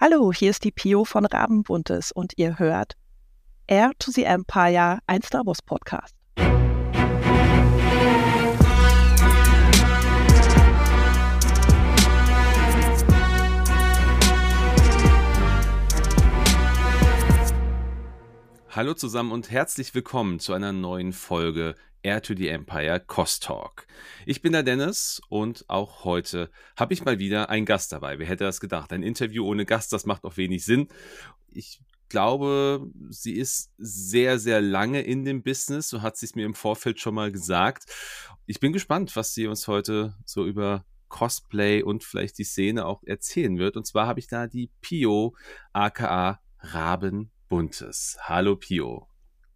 Hallo, hier ist die Pio von Rabenbuntes und ihr hört Air to the Empire, ein Star Wars Podcast. Hallo zusammen und herzlich willkommen zu einer neuen Folge Air to the Empire Cost Talk. Ich bin der Dennis und auch heute habe ich mal wieder einen Gast dabei. Wer hätte das gedacht? Ein Interview ohne Gast, das macht auch wenig Sinn. Ich glaube, sie ist sehr, sehr lange in dem Business, so hat sie es mir im Vorfeld schon mal gesagt. Ich bin gespannt, was sie uns heute so über Cosplay und vielleicht die Szene auch erzählen wird. Und zwar habe ich da die Pio, aka Raben Buntes. Hallo Pio.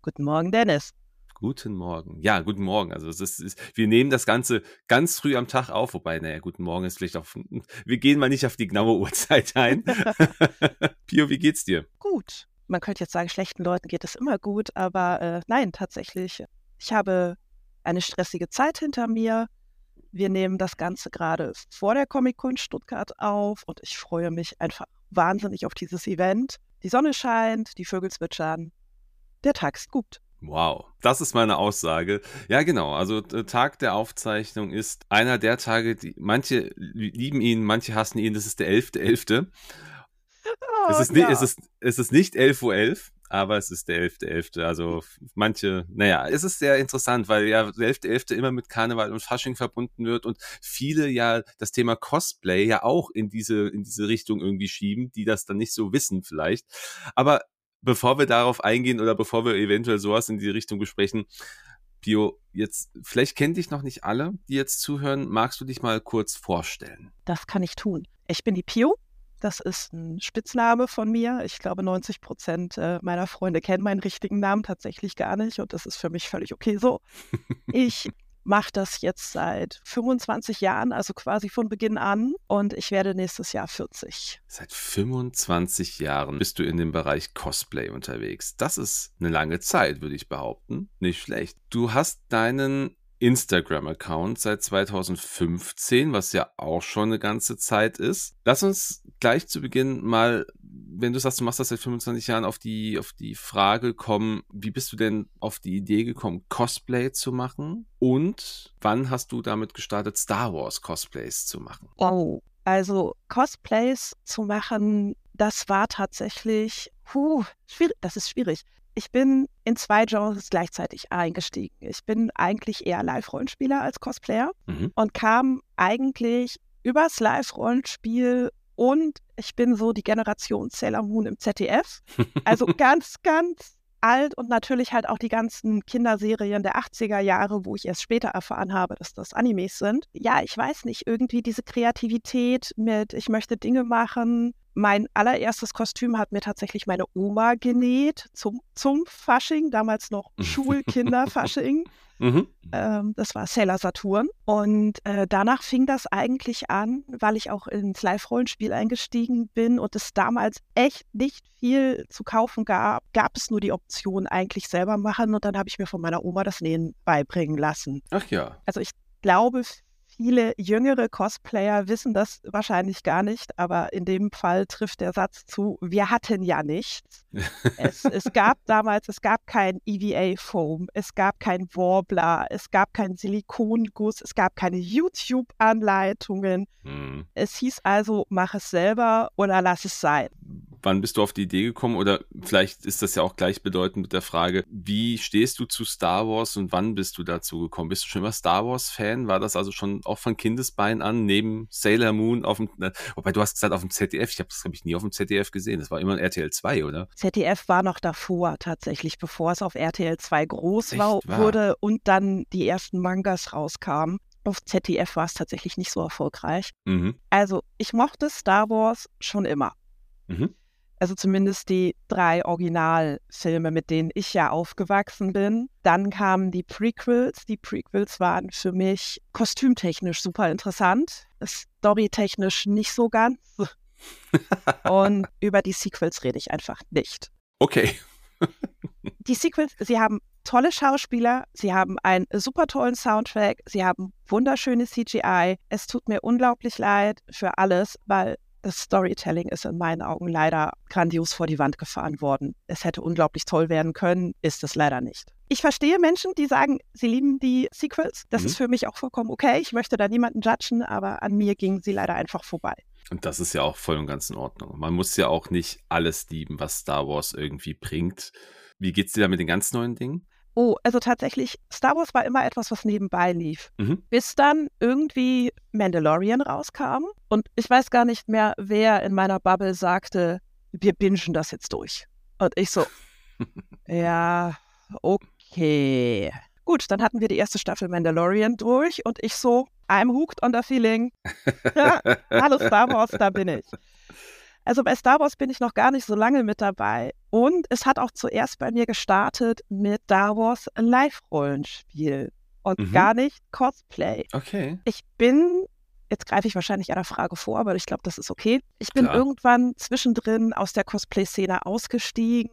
Guten Morgen, Dennis. Guten Morgen. Ja, guten Morgen. Also es ist, ist, wir nehmen das Ganze ganz früh am Tag auf, wobei, naja, guten Morgen ist vielleicht auch. Wir gehen mal nicht auf die genaue Uhrzeit ein. Pio, wie geht's dir? Gut. Man könnte jetzt sagen, schlechten Leuten geht es immer gut, aber äh, nein, tatsächlich. Ich habe eine stressige Zeit hinter mir. Wir nehmen das Ganze gerade vor der Comic-Con Stuttgart auf und ich freue mich einfach wahnsinnig auf dieses Event. Die Sonne scheint, die Vögel zwitschern. Der Tag ist gut. Wow, das ist meine Aussage. Ja, genau. Also Tag der Aufzeichnung ist einer der Tage, die manche lieben ihn, manche hassen ihn. Das ist der 11.11. Oh, es, ist ja. es, ist, es ist nicht 11.11 Uhr, 11, aber es ist der 11.11. .11. Also manche, naja, es ist sehr interessant, weil ja der 11.11. .11. immer mit Karneval und Fasching verbunden wird und viele ja das Thema Cosplay ja auch in diese, in diese Richtung irgendwie schieben, die das dann nicht so wissen vielleicht. Aber bevor wir darauf eingehen oder bevor wir eventuell sowas in die Richtung besprechen, Bio, jetzt, vielleicht kennen dich noch nicht alle, die jetzt zuhören. Magst du dich mal kurz vorstellen? Das kann ich tun. Ich bin die Pio. Das ist ein Spitzname von mir. Ich glaube, 90 Prozent äh, meiner Freunde kennen meinen richtigen Namen tatsächlich gar nicht und das ist für mich völlig okay so. Ich mache das jetzt seit 25 Jahren, also quasi von Beginn an. Und ich werde nächstes Jahr 40. Seit 25 Jahren bist du in dem Bereich Cosplay unterwegs. Das ist eine lange Zeit, würde ich behaupten. Nicht schlecht. Du hast deinen Instagram-Account seit 2015, was ja auch schon eine ganze Zeit ist. Lass uns gleich zu Beginn mal, wenn du sagst, du machst das seit 25 Jahren, auf die, auf die Frage kommen, wie bist du denn auf die Idee gekommen, Cosplay zu machen? Und wann hast du damit gestartet, Star Wars Cosplays zu machen? Oh, also Cosplays zu machen, das war tatsächlich, puh, schwierig, das ist schwierig ich bin in zwei Genres gleichzeitig eingestiegen. Ich bin eigentlich eher Live-Rollenspieler als Cosplayer mhm. und kam eigentlich übers Live-Rollenspiel und ich bin so die Generation Sailor Moon im ZDF. Also ganz, ganz alt und natürlich halt auch die ganzen Kinderserien der 80er Jahre, wo ich erst später erfahren habe, dass das Animes sind. Ja, ich weiß nicht, irgendwie diese Kreativität mit, ich möchte Dinge machen, mein allererstes Kostüm hat mir tatsächlich meine Oma genäht zum, zum Fasching, damals noch Schulkinderfasching. mhm. ähm, das war Sailor Saturn. Und äh, danach fing das eigentlich an, weil ich auch ins Live-Rollenspiel eingestiegen bin und es damals echt nicht viel zu kaufen gab, gab es nur die Option eigentlich selber machen und dann habe ich mir von meiner Oma das Nähen beibringen lassen. Ach ja. Also ich glaube, Viele jüngere Cosplayer wissen das wahrscheinlich gar nicht, aber in dem Fall trifft der Satz zu, wir hatten ja nichts. es, es gab damals, es gab kein EVA-Foam, es gab kein Warbler, es gab keinen Silikonguss, es gab keine YouTube-Anleitungen. Mhm. Es hieß also, mach es selber oder lass es sein wann bist du auf die Idee gekommen? Oder vielleicht ist das ja auch gleichbedeutend mit der Frage, wie stehst du zu Star Wars und wann bist du dazu gekommen? Bist du schon immer Star Wars-Fan? War das also schon auch von Kindesbein an, neben Sailor Moon auf dem, wobei du hast gesagt auf dem ZDF, ich habe das glaube ich nie auf dem ZDF gesehen, das war immer ein RTL 2, oder? ZDF war noch davor tatsächlich, bevor es auf RTL 2 groß war, wurde und dann die ersten Mangas rauskamen. Auf ZDF war es tatsächlich nicht so erfolgreich. Mhm. Also ich mochte Star Wars schon immer. Mhm. Also zumindest die drei Originalfilme, mit denen ich ja aufgewachsen bin. Dann kamen die Prequels. Die Prequels waren für mich kostümtechnisch super interessant, storytechnisch nicht so ganz. Und über die Sequels rede ich einfach nicht. Okay. die Sequels, sie haben tolle Schauspieler, sie haben einen super tollen Soundtrack, sie haben wunderschöne CGI. Es tut mir unglaublich leid für alles, weil das Storytelling ist in meinen Augen leider grandios vor die Wand gefahren worden. Es hätte unglaublich toll werden können, ist es leider nicht. Ich verstehe Menschen, die sagen, sie lieben die Sequels. Das mhm. ist für mich auch vollkommen okay. Ich möchte da niemanden judgen, aber an mir gingen sie leider einfach vorbei. Und das ist ja auch voll und ganz in Ordnung. Man muss ja auch nicht alles lieben, was Star Wars irgendwie bringt. Wie geht's dir da mit den ganz neuen Dingen? Oh, also tatsächlich, Star Wars war immer etwas, was nebenbei lief. Mhm. Bis dann irgendwie Mandalorian rauskam. Und ich weiß gar nicht mehr, wer in meiner Bubble sagte, wir bingen das jetzt durch. Und ich so, ja, okay. Gut, dann hatten wir die erste Staffel Mandalorian durch und ich so, I'm hooked on the feeling. Ja, hallo Star Wars, da bin ich. Also bei Star Wars bin ich noch gar nicht so lange mit dabei. Und es hat auch zuerst bei mir gestartet mit Star Wars Live-Rollenspiel und mhm. gar nicht Cosplay. Okay. Ich bin, jetzt greife ich wahrscheinlich einer Frage vor, aber ich glaube, das ist okay. Ich bin Klar. irgendwann zwischendrin aus der Cosplay-Szene ausgestiegen,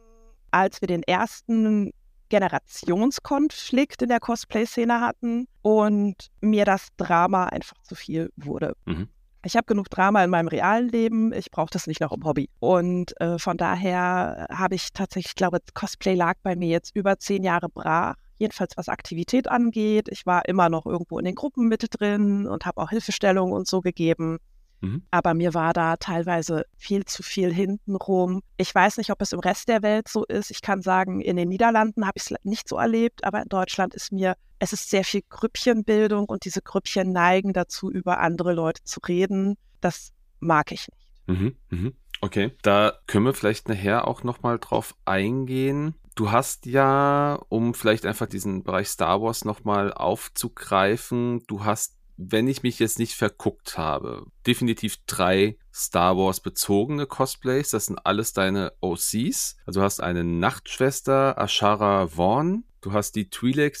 als wir den ersten Generationskonflikt in der Cosplay-Szene hatten und mir das Drama einfach zu viel wurde. Mhm ich habe genug Drama in meinem realen Leben, ich brauche das nicht noch im Hobby. Und äh, von daher habe ich tatsächlich, ich glaube, Cosplay lag bei mir jetzt über zehn Jahre brach. Jedenfalls was Aktivität angeht. Ich war immer noch irgendwo in den Gruppen mit drin und habe auch Hilfestellungen und so gegeben. Mhm. Aber mir war da teilweise viel zu viel hintenrum. Ich weiß nicht, ob es im Rest der Welt so ist. Ich kann sagen, in den Niederlanden habe ich es nicht so erlebt, aber in Deutschland ist mir, es ist sehr viel Grüppchenbildung und diese Grüppchen neigen dazu, über andere Leute zu reden. Das mag ich nicht. Mhm, mhm. Okay, da können wir vielleicht nachher auch nochmal drauf eingehen. Du hast ja, um vielleicht einfach diesen Bereich Star Wars nochmal aufzugreifen, du hast wenn ich mich jetzt nicht verguckt habe, definitiv drei Star Wars bezogene Cosplays. Das sind alles deine OCs. Also du hast eine Nachtschwester, Ashara Vaughn. Du hast die Twi'lek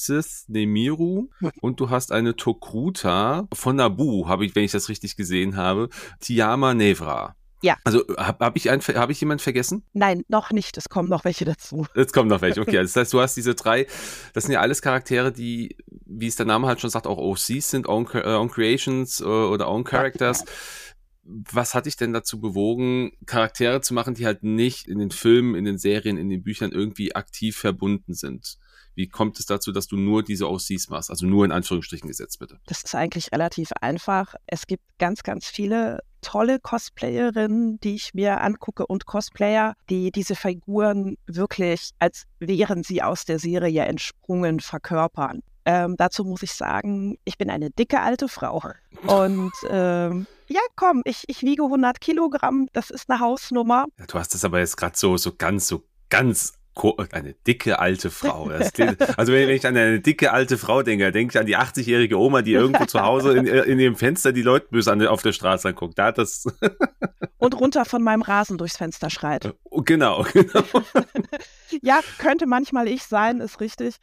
Nemiru und du hast eine Tokruta von Nabu, habe ich, wenn ich das richtig gesehen habe, Tiama Nevra. Ja. Also habe hab ich, hab ich jemanden vergessen? Nein, noch nicht. Es kommen noch welche dazu. Jetzt kommen noch welche. Okay, das heißt, du hast diese drei. Das sind ja alles Charaktere, die, wie es der Name halt schon sagt, auch OCs sind, Own, äh, own Creations äh, oder Own Characters. Was hat dich denn dazu bewogen, Charaktere zu machen, die halt nicht in den Filmen, in den Serien, in den Büchern irgendwie aktiv verbunden sind? Wie kommt es dazu, dass du nur diese OCs machst? Also nur in Anführungsstrichen gesetzt, bitte. Das ist eigentlich relativ einfach. Es gibt ganz, ganz viele tolle Cosplayerinnen, die ich mir angucke und Cosplayer, die diese Figuren wirklich, als wären sie aus der Serie entsprungen, verkörpern. Ähm, dazu muss ich sagen, ich bin eine dicke alte Frau. Und ähm, ja, komm, ich, ich wiege 100 Kilogramm, das ist eine Hausnummer. Ja, du hast das aber jetzt gerade so, so ganz, so ganz eine dicke alte Frau. Klingt, also wenn ich an eine dicke alte Frau denke, denke ich an die 80-jährige Oma, die irgendwo zu Hause in, in ihrem Fenster die Leute böse an, auf der Straße anguckt. Da hat das Und runter von meinem Rasen durchs Fenster schreit. Oh, genau, genau. ja, könnte manchmal ich sein, ist richtig.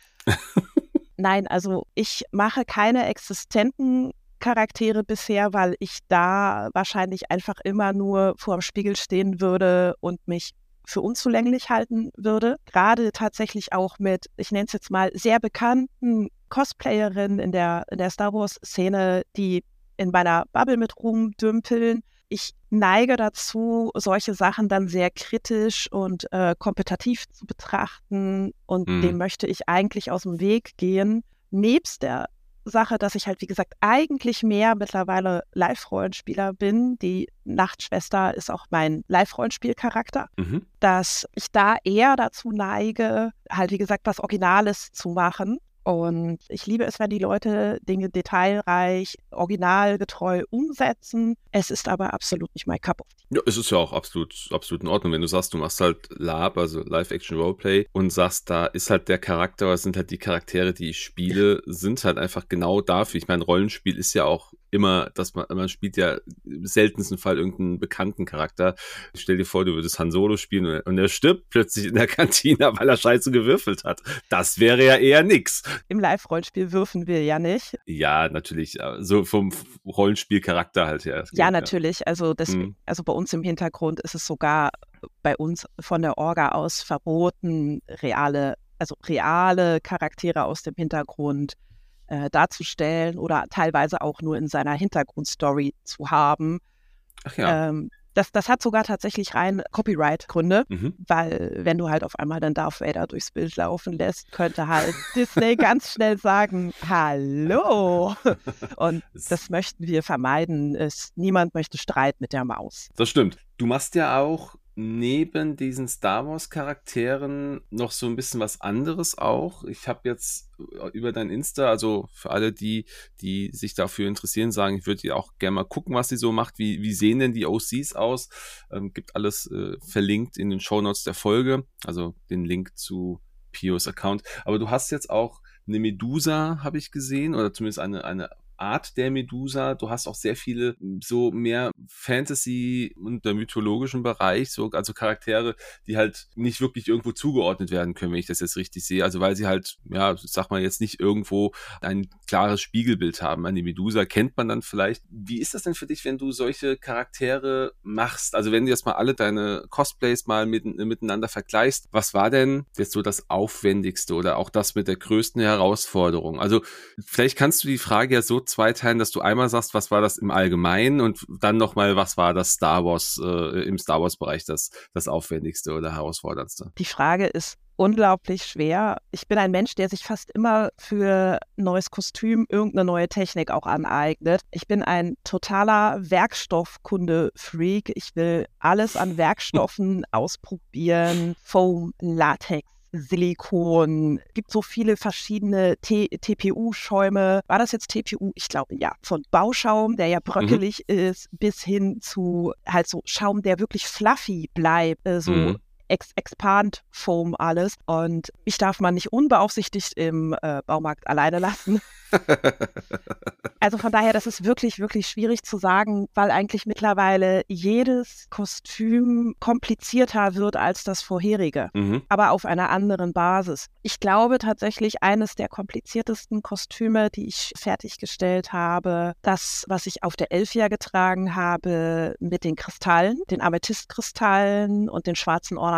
Nein, also ich mache keine existenten Charaktere bisher, weil ich da wahrscheinlich einfach immer nur vor dem Spiegel stehen würde und mich für unzulänglich halten würde. Gerade tatsächlich auch mit, ich nenne es jetzt mal, sehr bekannten Cosplayerinnen in der, in der Star Wars-Szene, die in meiner Bubble mit rumdümpeln. Ich neige dazu, solche Sachen dann sehr kritisch und äh, kompetitiv zu betrachten und mhm. dem möchte ich eigentlich aus dem Weg gehen. Nebst der Sache, dass ich halt, wie gesagt, eigentlich mehr mittlerweile Live-Rollenspieler bin. Die Nachtschwester ist auch mein Live-Rollenspielcharakter, mhm. dass ich da eher dazu neige, halt, wie gesagt, was Originales zu machen. Und ich liebe es, wenn die Leute Dinge detailreich, originalgetreu umsetzen. Es ist aber absolut nicht mein Cup of Tea. Ja, es ist ja auch absolut, absolut in Ordnung, wenn du sagst, du machst halt Lab, also Live-Action-Roleplay und sagst, da ist halt der Charakter, es sind halt die Charaktere, die ich spiele, sind halt einfach genau dafür. Ich meine, Rollenspiel ist ja auch immer, dass man, man spielt ja im seltensten Fall irgendeinen bekannten Charakter. Stell dir vor, du würdest Han Solo spielen und er stirbt plötzlich in der Kantine, weil er scheiße gewürfelt hat. Das wäre ja eher nix. Im Live-Rollenspiel würfen wir ja nicht. Ja, natürlich. So vom Rollenspielcharakter halt her. Ja, ja, natürlich. Also, das, mhm. also bei uns im Hintergrund ist es sogar bei uns von der Orga aus verboten, reale, also reale Charaktere aus dem Hintergrund äh, darzustellen oder teilweise auch nur in seiner Hintergrundstory zu haben. Ach ja. Ähm, Das, das hat sogar tatsächlich rein Copyright-Gründe, mhm. weil wenn du halt auf einmal dann Darth Vader durchs Bild laufen lässt, könnte halt Disney ganz schnell sagen, hallo. Und das möchten wir vermeiden. Es, niemand möchte Streit mit der Maus. Das stimmt. Du machst ja auch neben diesen Star Wars Charakteren noch so ein bisschen was anderes auch. Ich habe jetzt äh, über dein Insta, also für alle die, die sich dafür interessieren, sagen, ich würde auch gerne mal gucken, was sie so macht. Wie, wie sehen denn die OCs aus? Ähm, gibt alles äh, verlinkt in den Show Notes der Folge, also den Link zu Pios Account. Aber du hast jetzt auch eine Medusa, habe ich gesehen, oder zumindest eine, eine Art der Medusa. Du hast auch sehr viele so mehr Fantasy und der mythologischen Bereich, so, also Charaktere, die halt nicht wirklich irgendwo zugeordnet werden können, wenn ich das jetzt richtig sehe. Also weil sie halt, ja, sag mal jetzt nicht irgendwo ein klares Spiegelbild haben. An die Medusa kennt man dann vielleicht. Wie ist das denn für dich, wenn du solche Charaktere machst? Also wenn du jetzt mal alle deine Cosplays mal mit, miteinander vergleichst, was war denn jetzt so das Aufwendigste oder auch das mit der größten Herausforderung? Also vielleicht kannst du die Frage ja so zweiteilen, dass du einmal sagst, was war das im Allgemeinen und dann nochmal, was war das Star Wars, äh, im Star Wars-Bereich das, das Aufwendigste oder Herausforderndste? Die Frage ist unglaublich schwer. Ich bin ein Mensch, der sich fast immer für neues Kostüm irgendeine neue Technik auch aneignet. Ich bin ein totaler Werkstoffkunde-Freak. Ich will alles an Werkstoffen ausprobieren. Foam, Latex, Silikon, gibt so viele verschiedene TPU-Schäume. War das jetzt TPU? Ich glaube ja. Von Bauschaum, der ja mhm. bröckelig mhm. ist, bis hin zu halt so Schaum, der wirklich fluffy bleibt, äh, so mhm. Ex Expand Foam alles. Und mich darf man nicht unbeaufsichtigt im äh, Baumarkt alleine lassen. also von daher, das ist wirklich, wirklich schwierig zu sagen, weil eigentlich mittlerweile jedes Kostüm komplizierter wird als das vorherige, mhm. aber auf einer anderen Basis. Ich glaube tatsächlich, eines der kompliziertesten Kostüme, die ich fertiggestellt habe, das, was ich auf der Elfia getragen habe, mit den Kristallen, den Amethystkristallen und den schwarzen Ornamenten.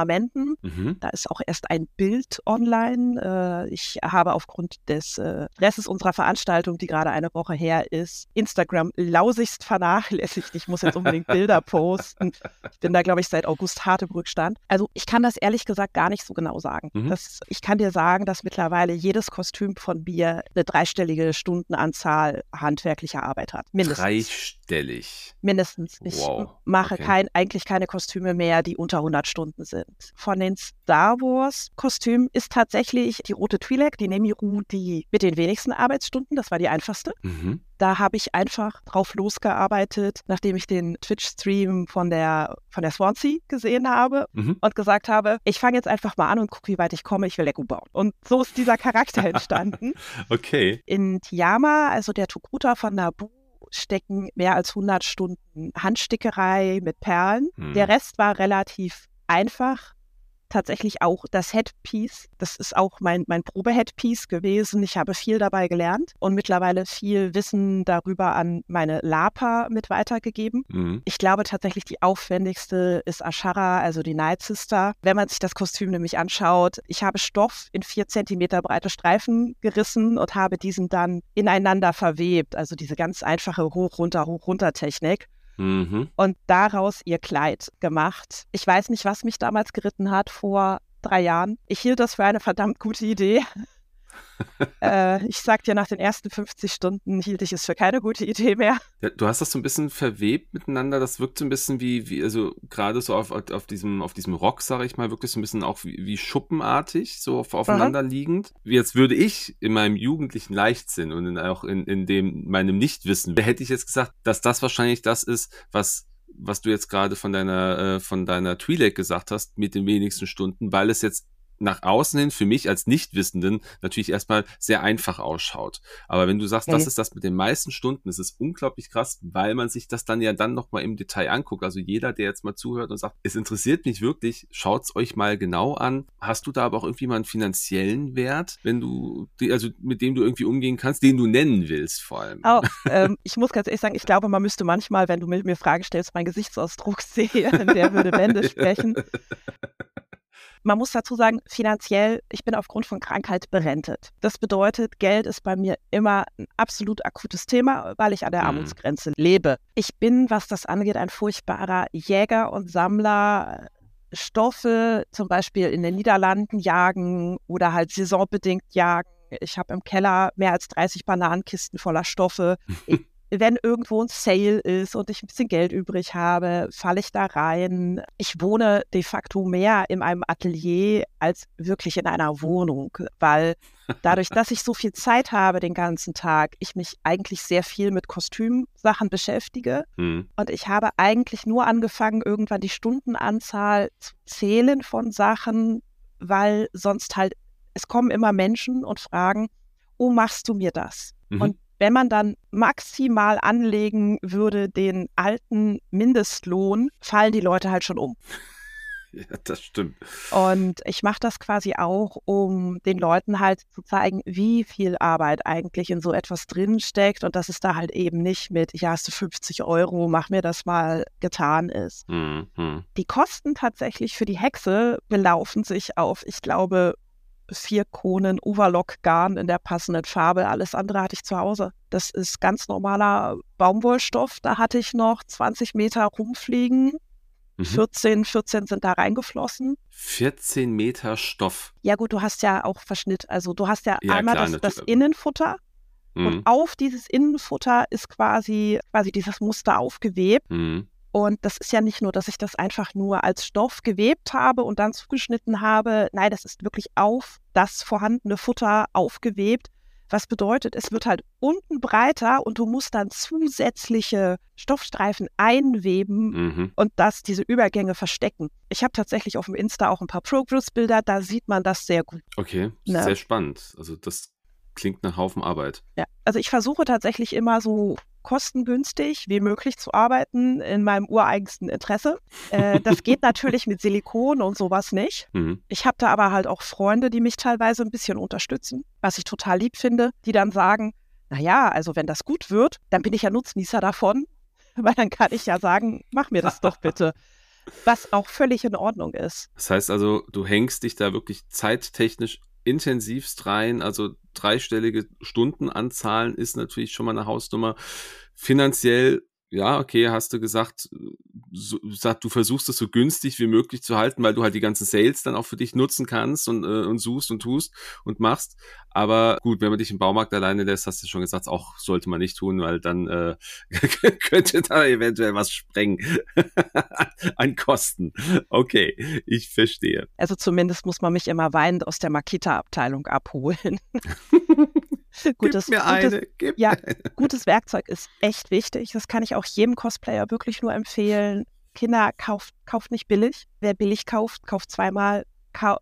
Mhm. Da ist auch erst ein Bild online. Äh, ich habe aufgrund des äh, Stresses unserer Veranstaltung, die gerade eine Woche her ist, Instagram lausigst vernachlässigt. Ich muss jetzt unbedingt Bilder posten. Ich bin da, glaube ich, seit August hart im Rückstand. Also ich kann das ehrlich gesagt gar nicht so genau sagen. Mhm. Das, ich kann dir sagen, dass mittlerweile jedes Kostüm von mir eine dreistellige Stundenanzahl handwerklicher Arbeit hat. Mindestens. Dreistellig. Mindestens. Ich wow. mache okay. kein, eigentlich keine Kostüme mehr, die unter 100 Stunden sind. Von den Star Wars Kostümen ist tatsächlich die rote Twi'lek, die Nemiru, die mit den wenigsten Arbeitsstunden Stunden, das war die einfachste. Mhm. Da habe ich einfach drauf losgearbeitet, nachdem ich den Twitch-Stream von der, von der Swansea gesehen habe mhm. und gesagt habe, ich fange jetzt einfach mal an und gucke, wie weit ich komme, ich will Lego bauen. Und so ist dieser Charakter entstanden. okay. In Tiama, also der Tukuta von Nabu, stecken mehr als 100 Stunden Handstickerei mit Perlen. Mhm. Der Rest war relativ einfach tatsächlich auch das Headpiece. Das ist auch mein, mein Probe-Headpiece gewesen. Ich habe viel dabei gelernt und mittlerweile viel Wissen darüber an meine Lapa mit weitergegeben. Mhm. Ich glaube tatsächlich, die aufwendigste ist Ashara, also die Night Sister. Wenn man sich das Kostüm nämlich anschaut, ich habe Stoff in vier Zentimeter breite Streifen gerissen und habe diesen dann ineinander verwebt. Also diese ganz einfache Hoch-Runter, Hoch-Runter-Technik mhm. und daraus ihr Kleid gemacht. Ich weiß nicht, was mich damals geritten hat vor drei Jahren. Ich hielt das für eine verdammt gute Idee. Äh, ich sag dir, nach den ersten 50 Stunden hielt ich es für keine gute Idee mehr. Ja, du hast das so ein bisschen verwebt miteinander. Das wirkt so ein bisschen wie, wie also gerade so auf, auf, diesem, auf diesem Rock, sage ich mal, wirklich so ein bisschen auch wie, wie schuppenartig, so auf, aufeinander Aha. liegend. Jetzt würde ich in meinem jugendlichen Leichtsinn und in, auch in, in dem meinem Nichtwissen, hätte ich jetzt gesagt, dass das wahrscheinlich das ist, was was du jetzt gerade von deiner äh, von deiner Twi'lek gesagt hast mit den wenigsten Stunden, weil es jetzt nach außen hin für mich als Nichtwissenden natürlich erstmal sehr einfach ausschaut. Aber wenn du sagst, okay. das ist das mit den meisten Stunden, ist es unglaublich krass, weil man sich das dann ja dann nochmal im Detail anguckt. Also jeder, der jetzt mal zuhört und sagt, es interessiert mich wirklich, schaut's euch mal genau an. Hast du da aber auch irgendwie mal einen finanziellen Wert, wenn du, also mit dem du irgendwie umgehen kannst, den du nennen willst vor allem? Oh, ähm, ich muss ganz ehrlich sagen, ich glaube, man müsste manchmal, wenn du mit mir Fragen stellst, meinen Gesichtsausdruck sehen, der würde Wände sprechen. Man muss dazu sagen, finanziell, ich bin aufgrund von Krankheit berentet. Das bedeutet, Geld ist bei mir immer ein absolut akutes Thema, weil ich an der mhm. Armutsgrenze lebe. Ich bin, was das angeht, ein furchtbarer Jäger und Sammler. Stoffe zum Beispiel in den Niederlanden jagen oder halt saisonbedingt jagen. Ich habe im Keller mehr als 30 Bananenkisten voller Stoffe. Ich wenn irgendwo ein Sale ist und ich ein bisschen Geld übrig habe, falle ich da rein. Ich wohne de facto mehr in einem Atelier als wirklich in einer Wohnung, weil dadurch, dass ich so viel Zeit habe den ganzen Tag, ich mich eigentlich sehr viel mit Kostümsachen beschäftige. Mhm. Und ich habe eigentlich nur angefangen, irgendwann die Stundenanzahl zu zählen von Sachen, weil sonst halt, es kommen immer Menschen und fragen, oh, machst du mir das? Mhm. Und wenn man dann maximal anlegen würde den alten Mindestlohn, fallen die Leute halt schon um. Ja, das stimmt. Und ich mache das quasi auch, um den Leuten halt zu zeigen, wie viel Arbeit eigentlich in so etwas drinsteckt und dass es da halt eben nicht mit, ja, hast du 50 Euro, mach mir das mal getan ist. Mhm. Die Kosten tatsächlich für die Hexe belaufen sich auf, ich glaube, vier Konen Overlock-Garn in der passenden Farbe. Alles andere hatte ich zu Hause. Das ist ganz normaler Baumwollstoff. Da hatte ich noch 20 Meter rumfliegen. Mhm. 14, 14 sind da reingeflossen. 14 Meter Stoff. Ja gut, du hast ja auch Verschnitt. Also du hast ja, ja einmal klar, das, das, Innenfutter. Mhm. Und auf dieses Innenfutter ist quasi, quasi dieses Muster aufgewebt. Mhm. Und das ist ja nicht nur, dass ich das einfach nur als Stoff gewebt habe und dann zugeschnitten habe. Nein, das ist wirklich auf das vorhandene Futter aufgewebt. Was bedeutet, es wird halt unten breiter und du musst dann zusätzliche Stoffstreifen einweben mhm. und das, diese Übergänge verstecken. Ich habe tatsächlich auf dem Insta auch ein paar Progress-Bilder, da sieht man das sehr gut. Okay, ne? sehr spannend. Also das klingt nach Haufen Arbeit. Ja, also ich versuche tatsächlich immer so kostengünstig wie möglich zu arbeiten in meinem ureigensten Interesse. Äh, das geht natürlich mit Silikon und sowas nicht. Mhm. Ich habe da aber halt auch Freunde, die mich teilweise ein bisschen unterstützen, was ich total lieb finde, die dann sagen, naja, also wenn das gut wird, dann bin ich ja Nutznießer davon, weil dann kann ich ja sagen, mach mir das doch bitte. Was auch völlig in Ordnung ist. Das heißt also, du hängst dich da wirklich zeittechnisch intensivst rein. Also dreistellige Stundenanzahlen ist natürlich schon mal eine Hausnummer. Finanziell ja, okay, hast du gesagt, so, sagt, du versuchst es so günstig wie möglich zu halten, weil du halt die ganzen Sales dann auch für dich nutzen kannst und, äh, und suchst und tust und machst. Aber gut, wenn man dich im Baumarkt alleine lässt, hast du schon gesagt, auch sollte man nicht tun, weil dann äh, könnte da eventuell was sprengen an Kosten. Okay, ich verstehe. Also zumindest muss man mich immer weinend aus der Makita-Abteilung abholen. gutes, Gib mir eine. Gutes, Gib ja, eine. gutes Werkzeug ist echt wichtig. Das kann ich auch jedem Cosplayer wirklich nur empfehlen. Kinder, kauft, kauft nicht billig. Wer billig kauft, kauft zweimal, kau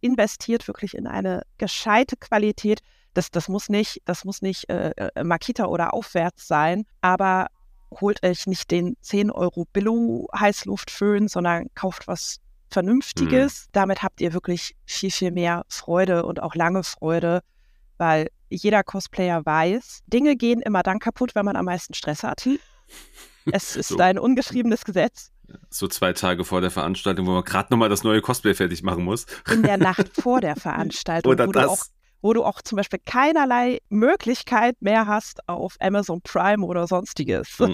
investiert wirklich in eine gescheite Qualität. Das, das muss nicht, das muss nicht äh, äh Makita oder aufwärts sein, aber holt euch nicht den 10 Euro Billo Heißluftföhn, sondern kauft was Vernünftiges. Mhm. Damit habt ihr wirklich viel, viel mehr Freude und auch lange Freude, weil jeder Cosplayer weiß, Dinge gehen immer dann kaputt, wenn man am meisten Stress hat. Es ist so. ein ungeschriebenes Gesetz. So zwei Tage vor der Veranstaltung, wo man gerade nochmal das neue Cosplay fertig machen muss. In der Nacht vor der Veranstaltung, Oder wo, das. Du auch, wo du auch zum Beispiel keinerlei Möglichkeit mehr hast auf Amazon Prime oder sonstiges.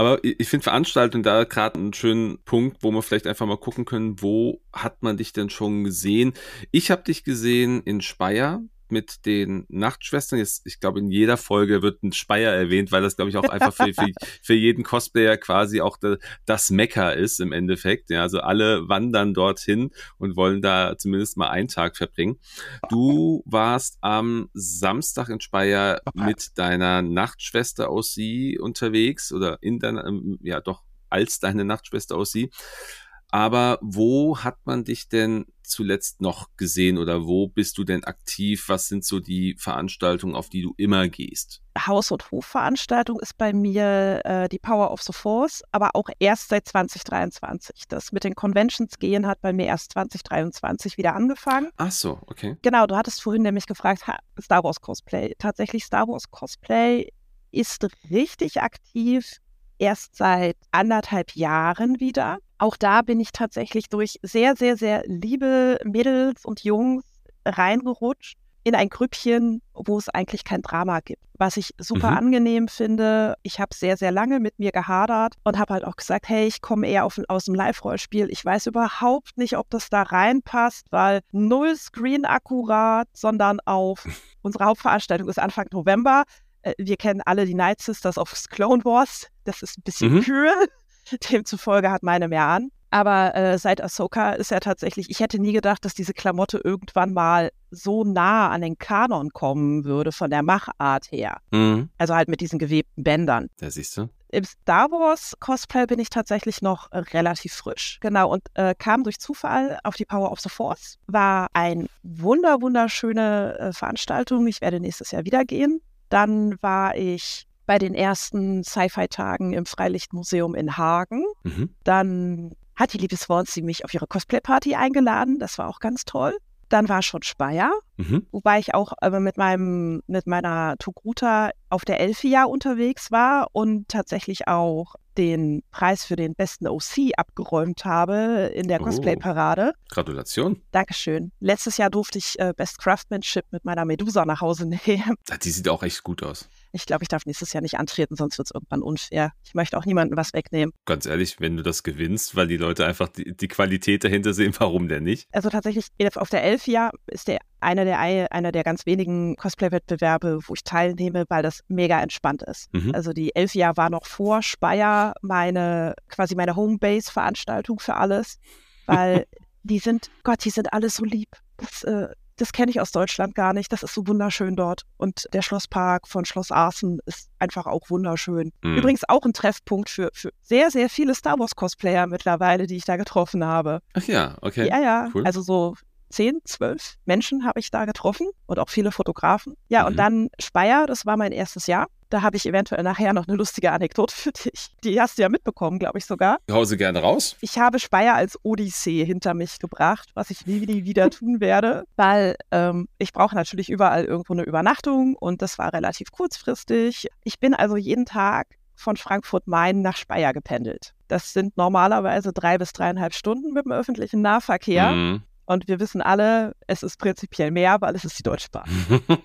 Aber ich finde Veranstaltungen da gerade einen schönen Punkt, wo wir vielleicht einfach mal gucken können, wo hat man dich denn schon gesehen? Ich habe dich gesehen in Speyer mit den Nachtschwestern. Jetzt, ich glaube, in jeder Folge wird ein Speyer erwähnt, weil das, glaube ich, auch einfach für, für, für jeden Cosplayer quasi auch de, das Mecker ist im Endeffekt. Ja, also alle wandern dorthin und wollen da zumindest mal einen Tag verbringen. Du warst am Samstag in Speyer mit deiner Nachtschwester aus sie unterwegs oder in deiner, ähm, ja doch, als deine Nachtschwester aus sie. Aber wo hat man dich denn zuletzt noch gesehen oder wo bist du denn aktiv? Was sind so die Veranstaltungen, auf die du immer gehst? Haus- und Hofveranstaltung ist bei mir äh, die Power of the Force, aber auch erst seit 2023. Das mit den Conventions gehen hat bei mir erst 2023 wieder angefangen. Ach so, okay. Genau, du hattest vorhin nämlich gefragt, Star Wars Cosplay. Tatsächlich Star Wars Cosplay ist richtig aktiv erst seit anderthalb Jahren wieder. Auch da bin ich tatsächlich durch sehr, sehr, sehr liebe Mädels und Jungs reingerutscht in ein Grüppchen, wo es eigentlich kein Drama gibt. Was ich super mhm. angenehm finde. Ich habe sehr, sehr lange mit mir gehadert und habe halt auch gesagt, hey, ich komme eher auf, aus dem Live-Rollspiel. Ich weiß überhaupt nicht, ob das da reinpasst, weil null Screen akkurat, sondern auf unsere Hauptveranstaltung ist Anfang November. Äh, wir kennen alle die Night Sisters of Clone Wars. Das ist ein bisschen mhm. kühl. Demzufolge hat meine mehr an. Aber äh, seit Ahsoka ist er tatsächlich, ich hätte nie gedacht, dass diese Klamotte irgendwann mal so nah an den Kanon kommen würde von der Machart her. Mhm. Also halt mit diesen gewebten Bändern. Ja, siehst du. Im Star Wars Cosplay bin ich tatsächlich noch äh, relativ frisch. Genau, und äh, kam durch Zufall auf die Power of the Force. War ein wunder, wunderschöne äh, Veranstaltung. Ich werde nächstes Jahr wieder gehen. Dann war ich bei den ersten Sci-Fi-Tagen im Freilichtmuseum in Hagen. Mhm. Dann hat die liebe Swansea mich auf ihre Cosplay-Party eingeladen. Das war auch ganz toll. Dann war schon Speyer, mhm. wobei ich auch äh, mit meinem, mit meiner Togruta auf der Elfia unterwegs war und tatsächlich auch den Preis für den besten OC abgeräumt habe in der oh. Cosplay-Parade. Gratulation. Dankeschön. Letztes Jahr durfte ich äh, Best Craftsmanship mit meiner Medusa nach Hause nehmen. Die sieht auch echt gut aus. Ich glaube, ich darf nächstes Jahr nicht antreten, sonst wird es irgendwann unfair. Ich möchte auch niemandem was wegnehmen. Ganz ehrlich, wenn du das gewinnst, weil die Leute einfach die, die Qualität dahinter sehen, warum denn nicht? Also tatsächlich, auf der Elfia ist der einer der, einer der ganz wenigen Cosplay-Wettbewerbe, wo ich teilnehme, weil das mega entspannt ist. Mhm. Also die Elfia war noch vor Speyer meine, quasi meine Homebase-Veranstaltung für alles, weil die sind, Gott, die sind alle so lieb. Das, äh, das kenne ich aus Deutschland gar nicht. Das ist so wunderschön dort. Und der Schlosspark von Schloss Arsen ist einfach auch wunderschön. Mhm. Übrigens auch ein Treffpunkt für, für sehr, sehr viele Star Wars-Cosplayer mittlerweile, die ich da getroffen habe. Ach ja, okay. Ja, ja. Cool. Also so zehn, zwölf Menschen habe ich da getroffen und auch viele Fotografen. Ja, mhm. und dann Speyer, das war mein erstes Jahr. Da habe ich eventuell nachher noch eine lustige Anekdote für dich. Die hast du ja mitbekommen, glaube ich sogar. Ich hause gerne raus. Ich habe Speyer als Odyssee hinter mich gebracht, was ich nie, nie wieder tun werde, weil ähm, ich brauche natürlich überall irgendwo eine Übernachtung und das war relativ kurzfristig. Ich bin also jeden Tag von Frankfurt-Main nach Speyer gependelt. Das sind normalerweise drei bis dreieinhalb Stunden mit dem öffentlichen Nahverkehr. Mhm. Und wir wissen alle, es ist prinzipiell mehr, weil es ist die Deutsche Bahn.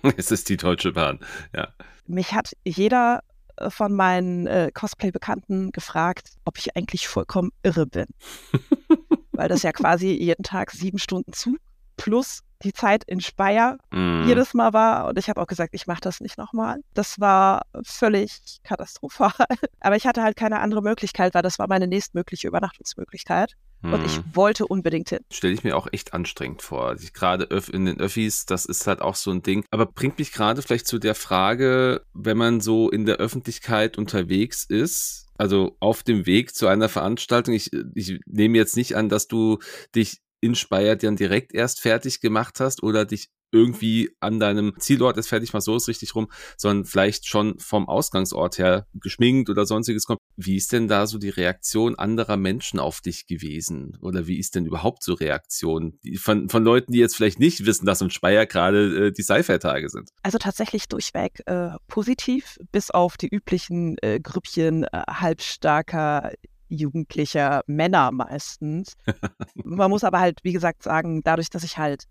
es ist die Deutsche Bahn, ja. Mich hat jeder äh, von meinen äh, Cosplay-Bekannten gefragt, ob ich eigentlich vollkommen irre bin. weil das ja quasi jeden Tag sieben Stunden Zug plus die Zeit in Speyer mm. jedes Mal war. Und ich habe auch gesagt, ich mache das nicht nochmal. Das war völlig katastrophal. Aber ich hatte halt keine andere Möglichkeit, weil das war meine nächstmögliche Übernachtungsmöglichkeit. Mm. Und ich hm. wollte unbedingt hin. Stelle ich mir auch echt anstrengend vor. Gerade in den Öffis, das ist halt auch so ein Ding. Aber bringt mich gerade vielleicht zu der Frage, wenn man so in der Öffentlichkeit unterwegs ist, also auf dem Weg zu einer Veranstaltung. Ich, ich nehme jetzt nicht an, dass du dich in Speyer dann direkt erst fertig gemacht hast oder dich irgendwie an deinem Zielort ist fertig, mal so ist richtig rum, sondern vielleicht schon vom Ausgangsort her geschminkt oder sonstiges kommt. Wie ist denn da so die Reaktion anderer Menschen auf dich gewesen? Oder wie ist denn überhaupt so Reaktion von, von Leuten, die jetzt vielleicht nicht wissen, dass in Speyer gerade äh, die Sci-Fi-Tage sind? Also tatsächlich durchweg äh, positiv, bis auf die üblichen äh, Grüppchen äh, halbstarker jugendlicher Männer meistens. Man muss aber halt, wie gesagt, sagen, dadurch, dass ich halt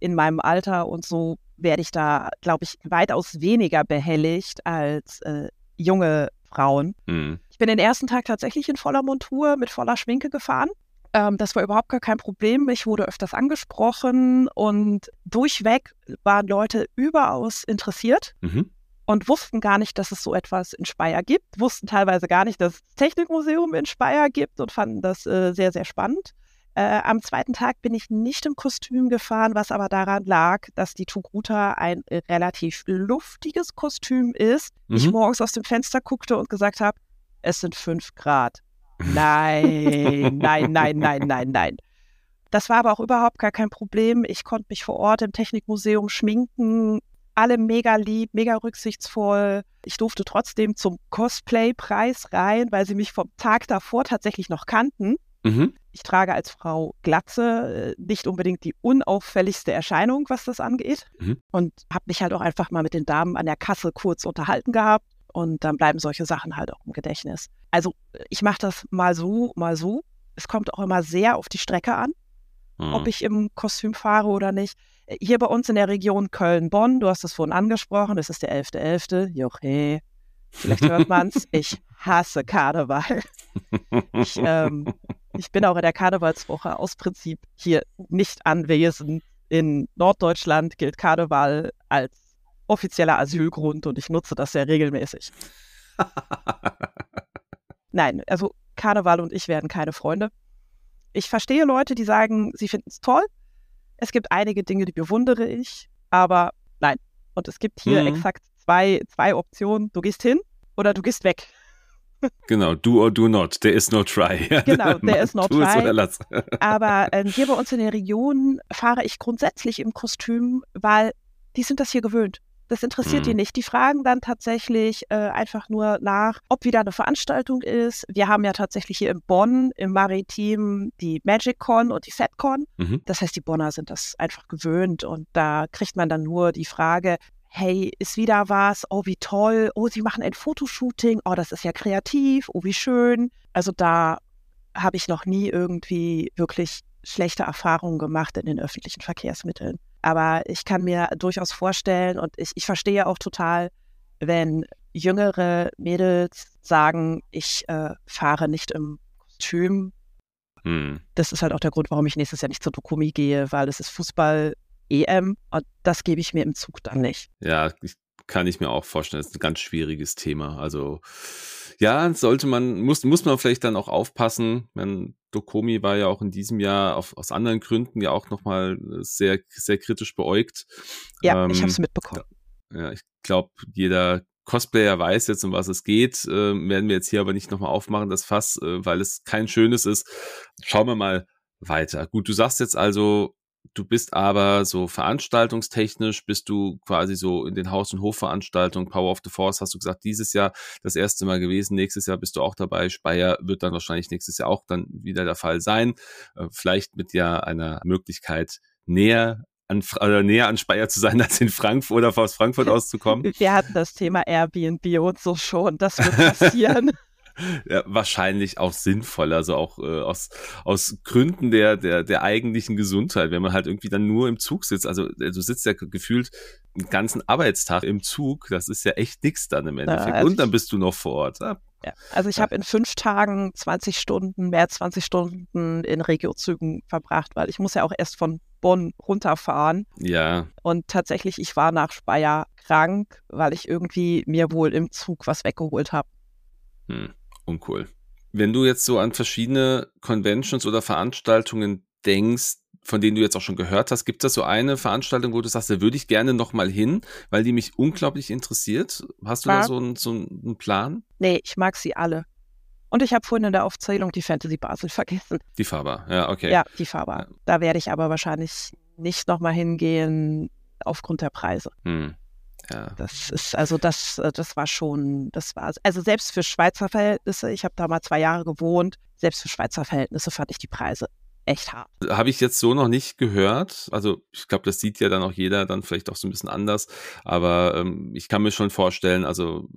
in meinem Alter und so werde ich da, glaube ich, weitaus weniger behelligt als äh, junge Frauen. Mhm. Ich bin den ersten Tag tatsächlich in voller Montur mit voller Schminke gefahren. Ähm, das war überhaupt gar kein Problem. Ich wurde öfters angesprochen und durchweg waren Leute überaus interessiert. Mhm und wussten gar nicht, dass es so etwas in Speyer gibt, wussten teilweise gar nicht, dass es Technikmuseum in Speyer gibt und fanden das äh, sehr, sehr spannend. Äh, am zweiten Tag bin ich nicht im Kostüm gefahren, was aber daran lag, dass die Togruta ein relativ luftiges Kostüm ist. Mhm. Ich morgens aus dem Fenster guckte und gesagt habe, es sind fünf Grad. Nein, nein, nein, nein, nein, nein. Das war aber auch überhaupt gar kein Problem. Ich konnte mich vor Ort im Technikmuseum schminken, alle mega lieb, mega rücksichtsvoll. Ich durfte trotzdem zum Cosplay-Preis rein, weil sie mich vom Tag davor tatsächlich noch kannten. Mhm. Ich trage als Frau Glatze, äh, nicht unbedingt die unauffälligste Erscheinung, was das angeht. Mhm. Und habe mich halt auch einfach mal mit den Damen an der Kasse kurz unterhalten gehabt. Und dann bleiben solche Sachen halt auch im Gedächtnis. Also ich mache das mal so, mal so. Es kommt auch immer sehr auf die Strecke an, mhm. ob ich im Kostüm fahre oder nicht. Hier bei uns in der Region Köln-Bonn, du hast es vorhin angesprochen, es ist der 11.11. .11. Joche, vielleicht hört man es. Ich hasse Karneval. Ich, ähm, ich bin auch in der Karnevalswoche aus Prinzip hier nicht anwesend. In Norddeutschland gilt Karneval als offizieller Asylgrund und ich nutze das sehr regelmäßig. Nein, also Karneval und ich werden keine Freunde. Ich verstehe Leute, die sagen, sie finden es toll. Es gibt einige Dinge, die bewundere ich, aber nein. Und es gibt hier mhm. exakt zwei, zwei Optionen. Du gehst hin oder du gehst weg. Genau, do or do not. There is no try. Genau, there is no try. Aber äh, hier bei uns in der Region fahre ich grundsätzlich im Kostüm, weil die sind das hier gewöhnt. Das interessiert mhm. die nicht. Die fragen dann tatsächlich äh, einfach nur nach, ob wieder eine Veranstaltung ist. Wir haben ja tatsächlich hier in Bonn im Maritim die MagicCon und die FedCon. Mhm. Das heißt, die Bonner sind das einfach gewöhnt und da kriegt man dann nur die Frage, hey, ist wieder was, oh, wie toll, oh, sie machen ein Fotoshooting, oh, das ist ja kreativ, oh, wie schön. Also da habe ich noch nie irgendwie wirklich schlechte Erfahrungen gemacht in den öffentlichen Verkehrsmitteln. Aber ich kann mir durchaus vorstellen und ich, ich verstehe auch total, wenn jüngere Mädels sagen, ich äh, fahre nicht im Kostüm. Hm. Das ist halt auch der Grund, warum ich nächstes Jahr nicht zur Dokumi gehe, weil es ist Fußball EM und das gebe ich mir im Zug dann nicht. Ja, ich, kann ich mir auch vorstellen. Das ist ein ganz schwieriges Thema. Also ja, sollte man, muss, muss man vielleicht dann auch aufpassen. Man, Dokomi war ja auch in diesem Jahr auf, aus anderen Gründen ja auch nochmal sehr, sehr kritisch beäugt. Ja, ähm, ich habe es mitbekommen. Ja, ich glaube, jeder Cosplayer weiß jetzt, um was es geht. Äh, werden wir jetzt hier aber nicht nochmal aufmachen, das Fass, äh, weil es kein schönes ist. Schauen wir mal weiter. Gut, du sagst jetzt also, Du bist aber so veranstaltungstechnisch, bist du quasi so in den Haus- und Hofveranstaltungen, Power of the Force, hast du gesagt, dieses Jahr das erste Mal gewesen, nächstes Jahr bist du auch dabei. Speyer wird dann wahrscheinlich nächstes Jahr auch dann wieder der Fall sein. Äh, vielleicht mit ja einer Möglichkeit näher an, äh, näher an Speyer zu sein, als in Frankfurt oder aus Frankfurt auszukommen. Wir hatten das Thema Airbnb und so schon, das wird passieren. ja, wahrscheinlich auch sinnvoll, also auch äh, aus, aus Gründen der, der, der eigentlichen Gesundheit, wenn man halt irgendwie dann nur im Zug sitzt. Also äh, du sitzt ja gefühlt einen ganzen Arbeitstag im Zug, das ist ja echt nix dann im Endeffekt. Ja, also Und dann bist du noch vor Ort. Ja. Ja, also ich habe in fünf Tagen 20 Stunden, mehr 20 Stunden in Regiozügen verbracht, weil ich muss ja auch erst von Bonn runterfahren. Ja. Und tatsächlich, ich war nach Speyer krank, weil ich irgendwie mir wohl im Zug was weggeholt habe. Hm uncool. Wenn du jetzt so an verschiedene Conventions oder Veranstaltungen denkst, von denen du jetzt auch schon gehört hast, gibt es so eine Veranstaltung, wo du sagst, da würde ich gerne nochmal hin, weil die mich unglaublich interessiert? Hast du ja. da so, ein, so einen Plan? Nee, ich mag sie alle. Und ich habe vorhin in der Aufzählung die Fantasy Basel vergessen. Die Faber, ja, okay. Ja, die Faber. Ja. Da werde ich aber wahrscheinlich nicht nochmal hingehen aufgrund der Preise. Hm. Ja. Das ist, also das, äh, das war schon, das war, also selbst für Schweizer Verhältnisse, ich habe da mal zwei Jahre gewohnt, selbst für Schweizer Verhältnisse fand ich die Preise echt hart. Habe ich jetzt so noch nicht gehört. Also ich glaube, das sieht ja dann auch jeder dann vielleicht auch so ein bisschen anders. Aber ähm, ich kann mir schon vorstellen, also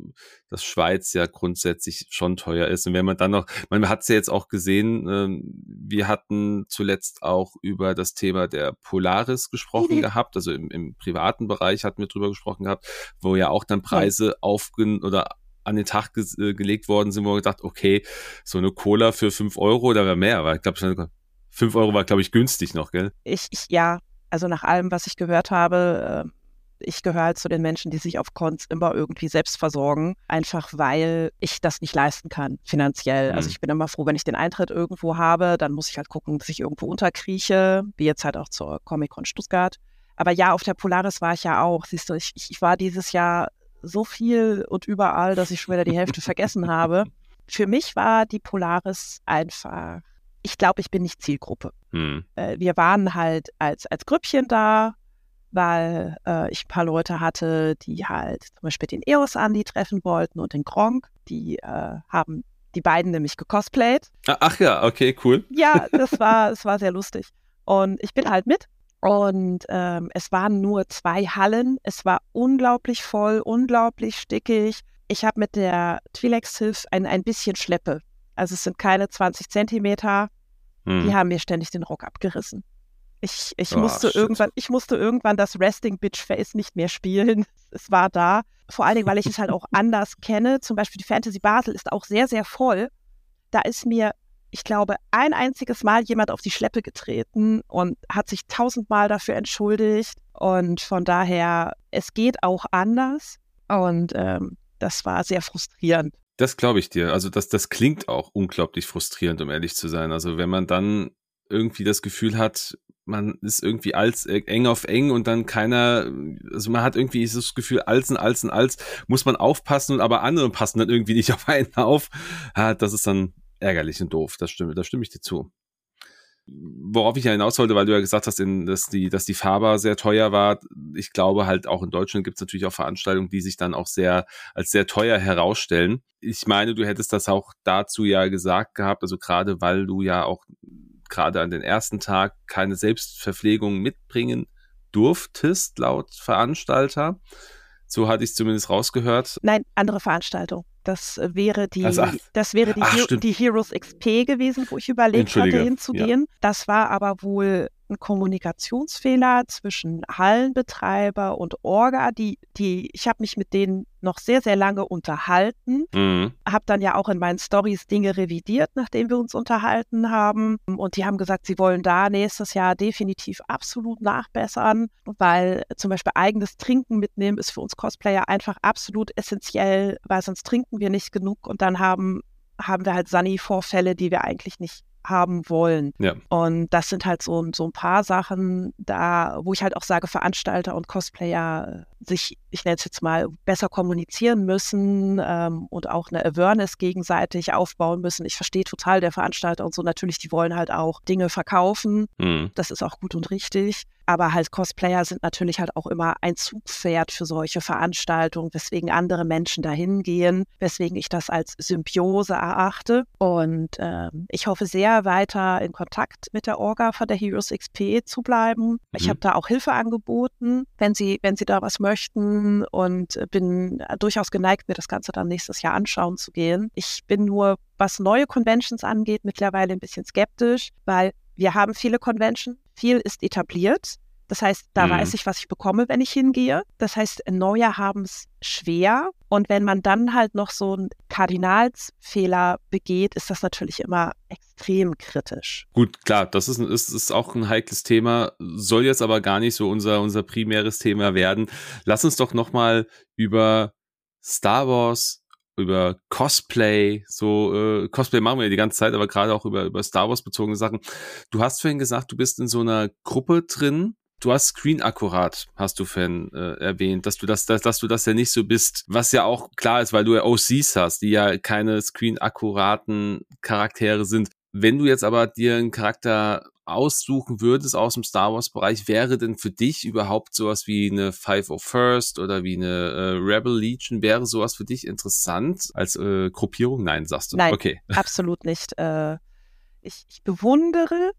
dass Schweiz ja grundsätzlich schon teuer ist. Und wenn man dann noch, man hat es ja jetzt auch gesehen, ähm, wir hatten zuletzt auch über das Thema der Polaris gesprochen mhm. gehabt. Also im, im privaten Bereich hatten wir drüber gesprochen gehabt, wo ja auch dann Preise ja. aufgen oder an den Tag ge äh, gelegt worden sind, wo wir gedacht, okay, so eine Cola für fünf Euro oder mehr, aber ich glaube, 5 Euro war, glaube ich, günstig noch, gell? Ich, ich, ja, also nach allem, was ich gehört habe, äh, ich gehöre halt zu den Menschen, die sich auf Cons immer irgendwie selbst versorgen, einfach weil ich das nicht leisten kann, finanziell. Also mhm. Also ich bin immer froh, wenn ich den Eintritt irgendwo habe, dann muss ich halt gucken, dass ich irgendwo unterkrieche, wie jetzt halt auch zur Comic-Con Stuttgart. Aber ja, auf der Polaris war ich ja auch. Siehst du, ich, ich war dieses Jahr so viel und überall, dass ich schon wieder die Hälfte vergessen habe. Für mich war die Polaris einfach ich glaube, ich bin nicht Zielgruppe. Hm. Äh, wir waren halt als, als Grüppchen da, weil äh, ich ein paar Leute hatte, die halt zum Beispiel den Eos Andi treffen wollten und den Gronk. Die äh, haben die beiden nämlich gecosplayt. Ah, ach ja, okay, cool. Ja, das war, es war sehr lustig. Und ich bin halt mit. Und ähm, es waren nur zwei Hallen. Es war unglaublich voll, unglaublich stickig Ich habe mit der Twilex Hilf ein, ein bisschen Schleppe. Also es sind keine 20 Zentimeter. Hm. Die haben mir ständig den Rock abgerissen. Ich, ich, oh, musste irgendwann, ich musste irgendwann das Resting Bitch Face nicht mehr spielen. Es war da. Vor allen Dingen, weil ich es halt auch anders kenne. Zum Beispiel die Fantasy Basel ist auch sehr, sehr voll. Da ist mir, ich glaube, ein einziges Mal jemand auf die Schleppe getreten und hat sich tausendmal dafür entschuldigt. Und von daher, es geht auch anders. Und ähm, das war sehr frustrierend. Das glaube ich dir. Also das, das klingt auch unglaublich frustrierend, um ehrlich zu sein. Also wenn man dann irgendwie das Gefühl hat, man ist irgendwie als äh, eng auf eng und dann keiner, also man hat irgendwie das Gefühl, als und als und als muss man aufpassen und aber andere passen dann irgendwie nicht auf einen auf. Ja, das ist dann ärgerlich und doof. Das stimmt, da stimme ich dir zu. Worauf ich ja hinaus wollte, weil du ja gesagt hast, in, dass die, dass die Faber sehr teuer war. Ich glaube halt auch in Deutschland gibt es natürlich auch Veranstaltungen, die sich dann auch sehr als sehr teuer herausstellen. Ich meine, du hättest das auch dazu ja gesagt gehabt, also gerade weil du ja auch gerade an den ersten Tag keine Selbstverpflegung mitbringen durftest, laut Veranstalter. So hatte ich es zumindest rausgehört. Nein, andere Veranstaltung. Das wäre die, also, das wäre die, ach, die Heroes XP gewesen, wo ich überlegt hatte, hinzugehen. Ja. Das war aber wohl ein Kommunikationsfehler zwischen Hallenbetreiber und Orga. Die, die, ich habe mich mit denen noch sehr, sehr lange unterhalten. Mhm. Habe dann ja auch in meinen Stories Dinge revidiert, nachdem wir uns unterhalten haben. Und die haben gesagt, sie wollen da nächstes Jahr definitiv absolut nachbessern, weil zum Beispiel eigenes Trinken mitnehmen ist für uns Cosplayer einfach absolut essentiell, weil sonst trinken wir nicht genug und dann haben haben wir halt Sunny-Vorfälle, die wir eigentlich nicht haben wollen. Ja. Und das sind halt so, so ein paar Sachen da, wo ich halt auch sage, Veranstalter und Cosplayer sich, ich nenne es jetzt mal, besser kommunizieren müssen ähm, und auch eine Awareness gegenseitig aufbauen müssen. Ich verstehe total der Veranstalter und so natürlich, die wollen halt auch Dinge verkaufen. Mhm. Das ist auch gut und richtig. Aber halt Cosplayer sind natürlich halt auch immer ein Zugpferd für solche Veranstaltungen, weswegen andere Menschen dahin gehen, weswegen ich das als Symbiose erachte. Und ähm, ich hoffe sehr, weiter in Kontakt mit der Orga von der Heroes XP zu bleiben. Mhm. Ich habe da auch Hilfe angeboten, wenn Sie, wenn Sie da was möchten und bin durchaus geneigt, mir das Ganze dann nächstes Jahr anschauen zu gehen. Ich bin nur, was neue Conventions angeht, mittlerweile ein bisschen skeptisch, weil wir haben viele Conventions, viel ist etabliert. Das heißt, da mhm. weiß ich, was ich bekomme, wenn ich hingehe. Das heißt, Neue haben es schwer. Und wenn man dann halt noch so einen Kardinalsfehler begeht, ist das natürlich immer extrem kritisch. Gut, klar, das ist, ist, ist auch ein heikles Thema, soll jetzt aber gar nicht so unser, unser primäres Thema werden. Lass uns doch nochmal über Star Wars über Cosplay, so äh, Cosplay machen wir ja die ganze Zeit, aber gerade auch über, über Star Wars bezogene Sachen. Du hast vorhin gesagt, du bist in so einer Gruppe drin. Du hast Screen akkurat, hast du vorhin äh, erwähnt, dass du das, dass, dass du das ja nicht so bist, was ja auch klar ist, weil du ja OCs hast, die ja keine Screen akkuraten Charaktere sind. Wenn du jetzt aber dir einen Charakter aussuchen würdest aus dem Star Wars Bereich, wäre denn für dich überhaupt sowas wie eine Five of First oder wie eine äh, Rebel Legion, wäre sowas für dich interessant als äh, Gruppierung? Nein, sagst du. Nein, okay. absolut nicht. Äh, ich, ich bewundere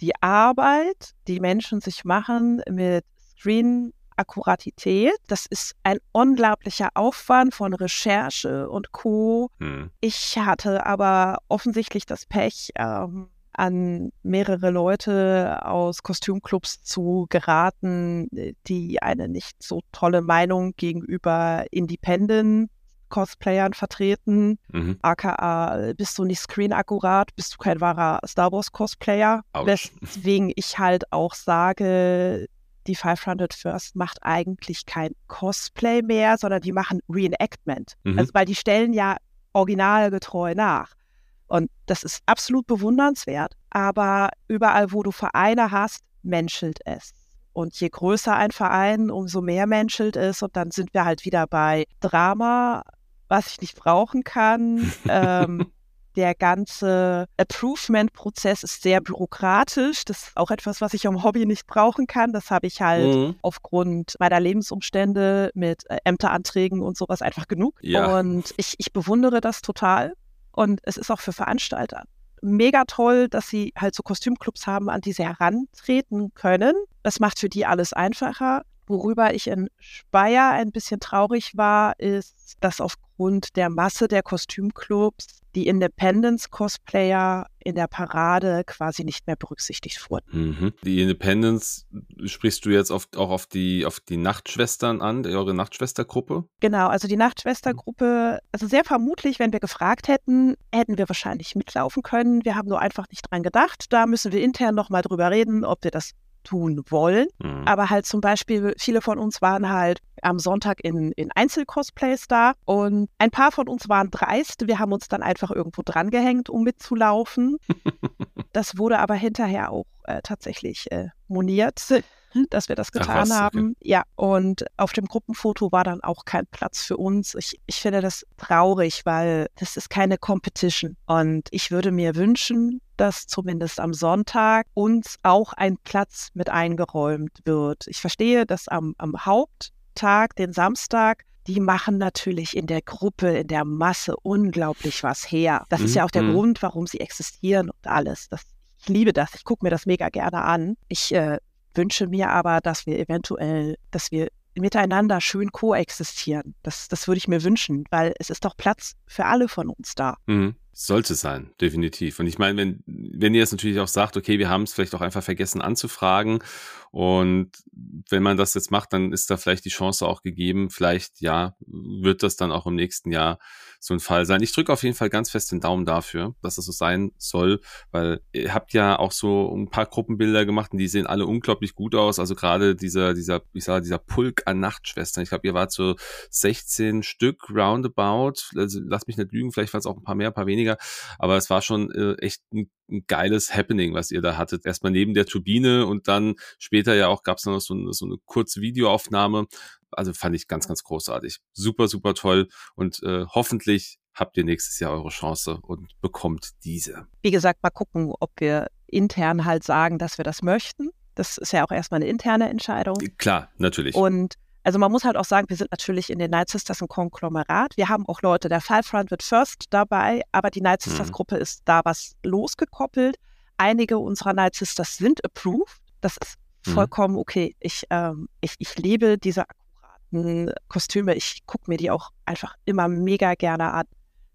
die Arbeit, die Menschen sich machen mit Screen Akkuratität. Das ist ein unglaublicher Aufwand von Recherche und Co. Hm. Ich hatte aber offensichtlich das Pech, ähm, an mehrere Leute aus Kostümclubs zu geraten, die eine nicht so tolle Meinung gegenüber Independent Cosplayern vertreten. Mhm. AKA, bist du nicht screen-akkurat, bist du kein wahrer Star Wars Cosplayer. Weswegen ich halt auch sage, die 500 First macht eigentlich kein Cosplay mehr, sondern die machen Reenactment. Mhm. Also, weil die stellen ja originalgetreu nach. Und das ist absolut bewundernswert. Aber überall, wo du Vereine hast, menschelt es. Und je größer ein Verein, umso mehr menschelt es. Und dann sind wir halt wieder bei Drama, was ich nicht brauchen kann. ähm, der ganze Approvement-Prozess ist sehr bürokratisch. Das ist auch etwas, was ich am Hobby nicht brauchen kann. Das habe ich halt mhm. aufgrund meiner Lebensumstände mit äh, Ämteranträgen und sowas einfach genug. Ja. Und ich, ich bewundere das total. Und es ist auch für Veranstalter mega toll, dass sie halt so Kostümclubs haben, an die sie herantreten können. Das macht für die alles einfacher. Worüber ich in Speyer ein bisschen traurig war, ist, dass aufgrund aufgrund der Masse der Kostümclubs die Independence-Cosplayer in der Parade quasi nicht mehr berücksichtigt wurden. Mhm. Die Independence sprichst du jetzt auf, auch auf die, auf die Nachtschwestern an, eure Nachtschwestergruppe? Genau, also die Nachtschwestergruppe, also sehr vermutlich, wenn wir gefragt hätten, hätten wir wahrscheinlich mitlaufen können. Wir haben nur einfach nicht dran gedacht. Da müssen wir intern nochmal drüber reden, ob wir das tun wollen. Mhm. Aber halt zum Beispiel, viele von uns waren halt am Sonntag in, in Einzelcosplays da und ein paar von uns waren dreist. Wir haben uns dann einfach irgendwo drangehängt, um mitzulaufen. das wurde aber hinterher auch äh, tatsächlich äh, moniert dass wir das getan Ach, was, haben. Okay. Ja, und auf dem Gruppenfoto war dann auch kein Platz für uns. Ich, ich finde das traurig, weil das ist keine Competition. Und ich würde mir wünschen, dass zumindest am Sonntag uns auch ein Platz mit eingeräumt wird. Ich verstehe, dass am, am Haupttag, den Samstag, die machen natürlich in der Gruppe, in der Masse unglaublich was her. Das mhm. ist ja auch der mhm. Grund, warum sie existieren und alles. Das, ich liebe das. Ich gucke mir das mega gerne an. Ich äh, wünsche mir aber, dass wir eventuell, dass wir miteinander schön koexistieren. Das, das würde ich mir wünschen, weil es ist doch Platz für alle von uns da. Mhm. Sollte sein, definitiv. Und ich meine, wenn, wenn ihr jetzt natürlich auch sagt, okay, wir haben es vielleicht auch einfach vergessen anzufragen und wenn man das jetzt macht, dann ist da vielleicht die Chance auch gegeben, vielleicht ja, wird das dann auch im nächsten Jahr so ein Fall sein. Ich drücke auf jeden Fall ganz fest den Daumen dafür, dass das so sein soll, weil ihr habt ja auch so ein paar Gruppenbilder gemacht und die sehen alle unglaublich gut aus. Also gerade dieser, dieser, ich sage, dieser Pulk an Nachtschwestern. Ich glaube, ihr wart so 16 Stück roundabout. Also lass mich nicht lügen, vielleicht waren es auch ein paar mehr, ein paar weniger. Aber es war schon äh, echt ein ein geiles Happening, was ihr da hattet. Erstmal neben der Turbine und dann später ja auch gab es noch so eine, so eine kurze Videoaufnahme. Also fand ich ganz, ganz großartig. Super, super toll und äh, hoffentlich habt ihr nächstes Jahr eure Chance und bekommt diese. Wie gesagt, mal gucken, ob wir intern halt sagen, dass wir das möchten. Das ist ja auch erstmal eine interne Entscheidung. Klar, natürlich. Und also man muss halt auch sagen, wir sind natürlich in den Night Sisters ein Konglomerat. Wir haben auch Leute, der Five Front wird First dabei, aber die Night Sisters mhm. Gruppe ist da was losgekoppelt. Einige unserer Night Sisters sind approved. Das ist mhm. vollkommen okay. Ich, ähm, ich, ich liebe diese akkuraten Kostüme. Ich gucke mir die auch einfach immer mega gerne an.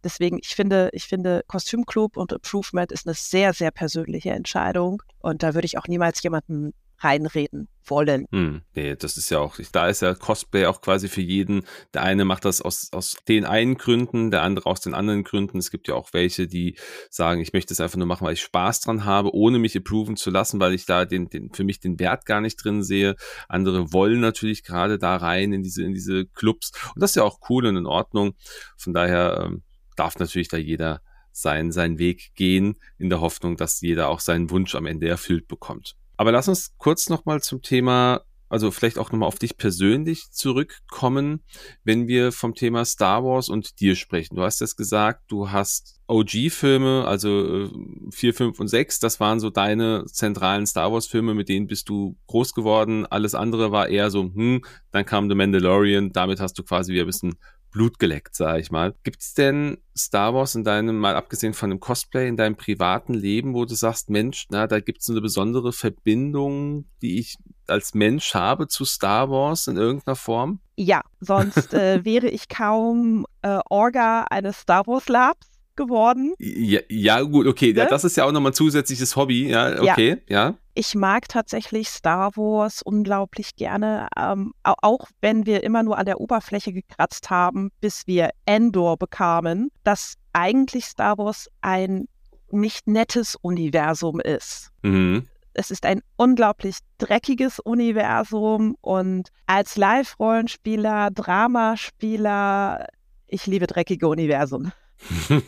Deswegen, ich finde, ich finde, Kostümclub und Approvement ist eine sehr, sehr persönliche Entscheidung. Und da würde ich auch niemals jemanden reinreden wollen. Hm, nee, das ist ja auch, da ist ja Cosplay auch quasi für jeden. Der eine macht das aus, aus den einen Gründen, der andere aus den anderen Gründen. Es gibt ja auch welche, die sagen, ich möchte es einfach nur machen, weil ich Spaß dran habe, ohne mich approven zu lassen, weil ich da den, den, für mich den Wert gar nicht drin sehe. Andere wollen natürlich gerade da rein in diese, in diese Clubs. Und das ist ja auch cool und in Ordnung. Von daher ähm, darf natürlich da jeder sein, seinen Weg gehen, in der Hoffnung, dass jeder auch seinen Wunsch am Ende erfüllt bekommt. Aber lass uns kurz nochmal zum Thema, also vielleicht auch nochmal auf dich persönlich zurückkommen, wenn wir vom Thema Star Wars und dir sprechen. Du hast jetzt gesagt, du hast OG-Filme, also 4, äh, 5 und 6, das waren so deine zentralen Star Wars-Filme, mit denen bist du groß geworden. Alles andere war eher so, hm, dann kam The Mandalorian, damit hast du quasi wieder ein bisschen Blut geleckt, sag ich mal. Gibt's denn Star Wars in deinem, mal abgesehen von dem Cosplay, in deinem privaten Leben, wo du sagst, Mensch, na, da gibt's eine besondere Verbindung, die ich als Mensch habe zu Star Wars in irgendeiner Form? Ja, sonst äh, wäre ich kaum äh, Orga eines Star Wars Labs geworden. Ja, ja gut, okay, ne? das ist ja auch nochmal ein zusätzliches Hobby, ja, okay, ja. ja. Ich mag tatsächlich Star Wars unglaublich gerne, ähm, auch wenn wir immer nur an der Oberfläche gekratzt haben, bis wir Endor bekamen, dass eigentlich Star Wars ein nicht nettes Universum ist. Mhm. Es ist ein unglaublich dreckiges Universum und als Live-Rollenspieler, Dramaspieler, ich liebe dreckige Universen.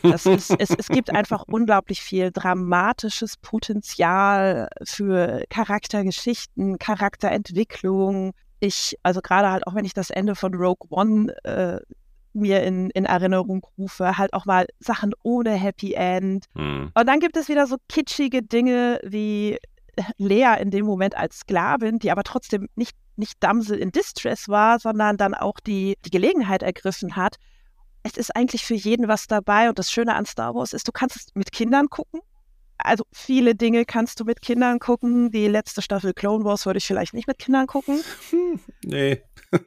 Ist, es, es, gibt einfach unglaublich viel dramatisches Potenzial für Charaktergeschichten, Charakterentwicklung. Ich, also gerade halt auch wenn ich das Ende von Rogue One äh, mir in, in Erinnerung rufe, halt auch mal Sachen ohne Happy End. Mhm. Und dann gibt es wieder so kitschige Dinge wie Lea in dem Moment als Sklavin, die aber trotzdem nicht, nicht Damsel in Distress war, sondern dann auch die, die Gelegenheit ergriffen hat, es ist eigentlich für jeden was dabei. Und das Schöne an Star Wars ist, du kannst es mit Kindern gucken. Also viele Dinge kannst du mit Kindern gucken. Die letzte Staffel Clone Wars würde ich vielleicht nicht mit Kindern gucken. nee.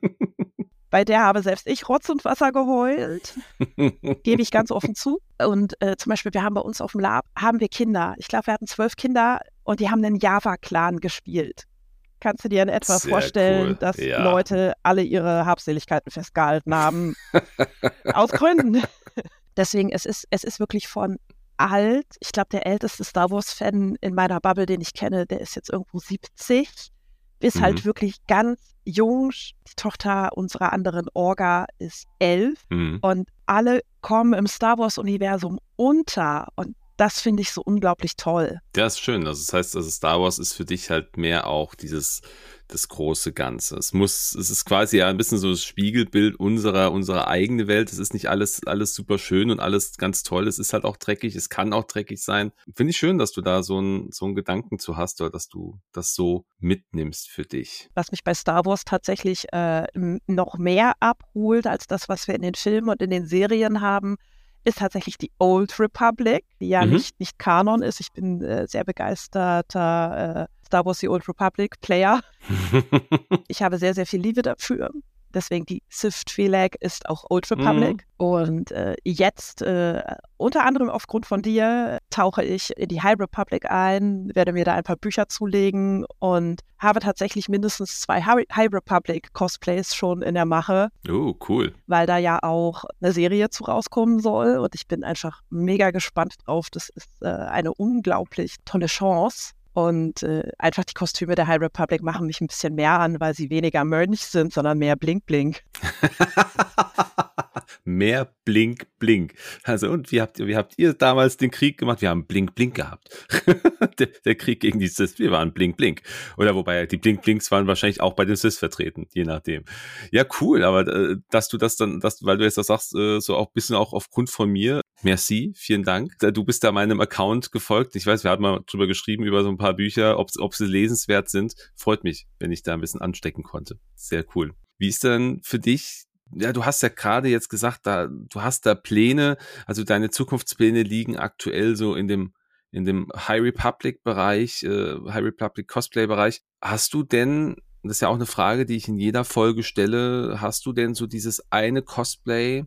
Bei der habe selbst ich Rotz und Wasser geheult. Gebe ich ganz offen zu. Und äh, zum Beispiel, wir haben bei uns auf dem Lab, haben wir Kinder. Ich glaube, wir hatten zwölf Kinder und die haben einen Java-Clan gespielt. Kannst du dir in etwa Sehr vorstellen, cool. dass ja. Leute alle ihre Habseligkeiten festgehalten haben? Aus Gründen. Deswegen, es ist, es ist wirklich von alt. Ich glaube, der älteste Star Wars-Fan in meiner Bubble, den ich kenne, der ist jetzt irgendwo 70. Bis halt mhm. halt wirklich ganz jung. Die Tochter unserer anderen Orga ist elf. Mhm. Und alle kommen im Star Wars-Universum unter. Und das finde ich so unglaublich toll. Ja, ist schön. Also das heißt, also Star Wars ist für dich halt mehr auch dieses das große Ganze. Es muss, es ist quasi ja ein bisschen so das Spiegelbild unserer, unserer eigenen Welt. Es ist nicht alles, alles super schön und alles ganz toll. Es ist halt auch dreckig. Es kann auch dreckig sein. Finde ich schön, dass du da so einen, so einen Gedanken zu hast oder dass du das so mitnimmst für dich. Was mich bei Star Wars tatsächlich äh, noch mehr abholt als das, was wir in den Filmen und in den Serien haben, ist tatsächlich die Old Republic, die ja mhm. nicht, nicht Kanon ist. Ich bin äh, sehr begeisterter äh, Star Wars The Old Republic Player. ich habe sehr, sehr viel Liebe dafür. Deswegen die Sith Twi'lek ist auch Old Republic. Mhm. Und äh, jetzt, äh, unter anderem aufgrund von dir, tauche ich in die High Republic ein, werde mir da ein paar Bücher zulegen und habe tatsächlich mindestens zwei High Republic Cosplays schon in der Mache. Oh, cool. Weil da ja auch eine Serie zu rauskommen soll. Und ich bin einfach mega gespannt drauf. Das ist äh, eine unglaublich tolle Chance. Und äh, einfach die Kostüme der High Republic machen mich ein bisschen mehr an, weil sie weniger Mönch sind, sondern mehr Blink Blink. mehr Blink Blink. Also und wie habt ihr, wie habt ihr damals den Krieg gemacht? Wir haben Blink Blink gehabt. der, der, Krieg gegen die Sis, wir waren Blink Blink. Oder wobei die Blink Blinks waren wahrscheinlich auch bei den Sis vertreten, je nachdem. Ja, cool, aber äh, dass du das dann, dass, weil du jetzt das sagst, äh, so auch ein bisschen auch aufgrund von mir, Merci, vielen Dank. Du bist da meinem Account gefolgt. Ich weiß, wir hatten mal drüber geschrieben, über so ein paar Bücher, ob, ob sie lesenswert sind. Freut mich, wenn ich da ein bisschen anstecken konnte. Sehr cool. Wie ist denn für dich ja, du hast ja gerade jetzt gesagt, da, du hast da Pläne, also deine Zukunftspläne liegen aktuell so in dem, in dem High Republic Bereich, äh, High Republic Cosplay Bereich. Hast du denn, das ist ja auch eine Frage, die ich in jeder Folge stelle, hast du denn so dieses eine Cosplay,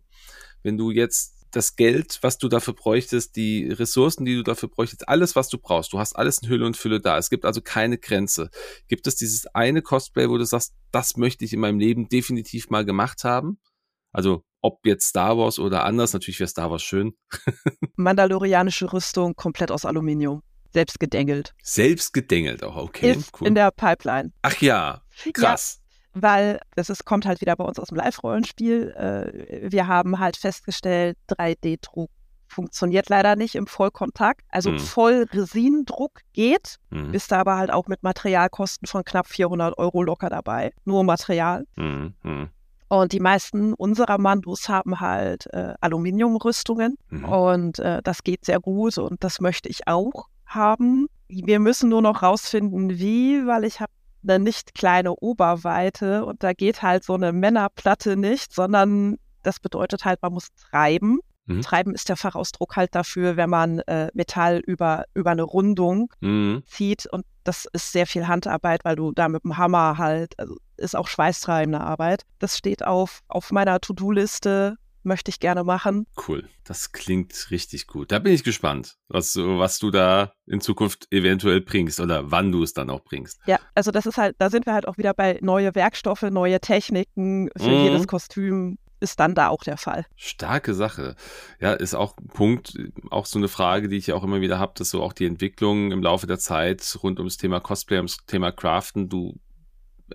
wenn du jetzt das Geld, was du dafür bräuchtest, die Ressourcen, die du dafür bräuchtest, alles, was du brauchst. Du hast alles in Hülle und Fülle da. Es gibt also keine Grenze. Gibt es dieses eine Cosplay, wo du sagst, das möchte ich in meinem Leben definitiv mal gemacht haben? Also ob jetzt Star Wars oder anders, natürlich wäre Star Wars schön. Mandalorianische Rüstung komplett aus Aluminium. Selbst gedengelt. Selbst gedengelt auch, okay. Ist cool. in der Pipeline. Ach ja, krass. Ja weil das ist, kommt halt wieder bei uns aus dem Live-Rollenspiel. Äh, wir haben halt festgestellt, 3D-Druck funktioniert leider nicht im Vollkontakt. Also mhm. Vollresinendruck geht, mhm. bist da aber halt auch mit Materialkosten von knapp 400 Euro locker dabei. Nur Material. Mhm. mhm. Und die meisten unserer Mandos haben halt äh, Aluminiumrüstungen mhm. und äh, das geht sehr gut und das möchte ich auch haben. Wir müssen nur noch rausfinden, wie, weil ich habe eine nicht kleine Oberweite und da geht halt so eine Männerplatte nicht, sondern das bedeutet halt, man muss treiben. Mhm. Treiben ist der Fachausdruck halt dafür, wenn man äh, Metall über, über eine Rundung mhm. zieht und das ist sehr viel Handarbeit, weil du da mit dem Hammer halt, also ist auch schweißtreibende Arbeit. Das steht auf, auf meiner To-Do-Liste möchte ich gerne machen. Cool, das klingt richtig gut. Da bin ich gespannt, was, was du da in Zukunft eventuell bringst oder wann du es dann auch bringst. Ja, also das ist halt, da sind wir halt auch wieder bei neue Werkstoffe, neue Techniken für mhm. jedes Kostüm ist dann da auch der Fall. Starke Sache. Ja, ist auch ein Punkt, auch so eine Frage, die ich auch immer wieder habe, dass so auch die Entwicklung im Laufe der Zeit rund ums Thema Cosplay, ums Thema Craften, du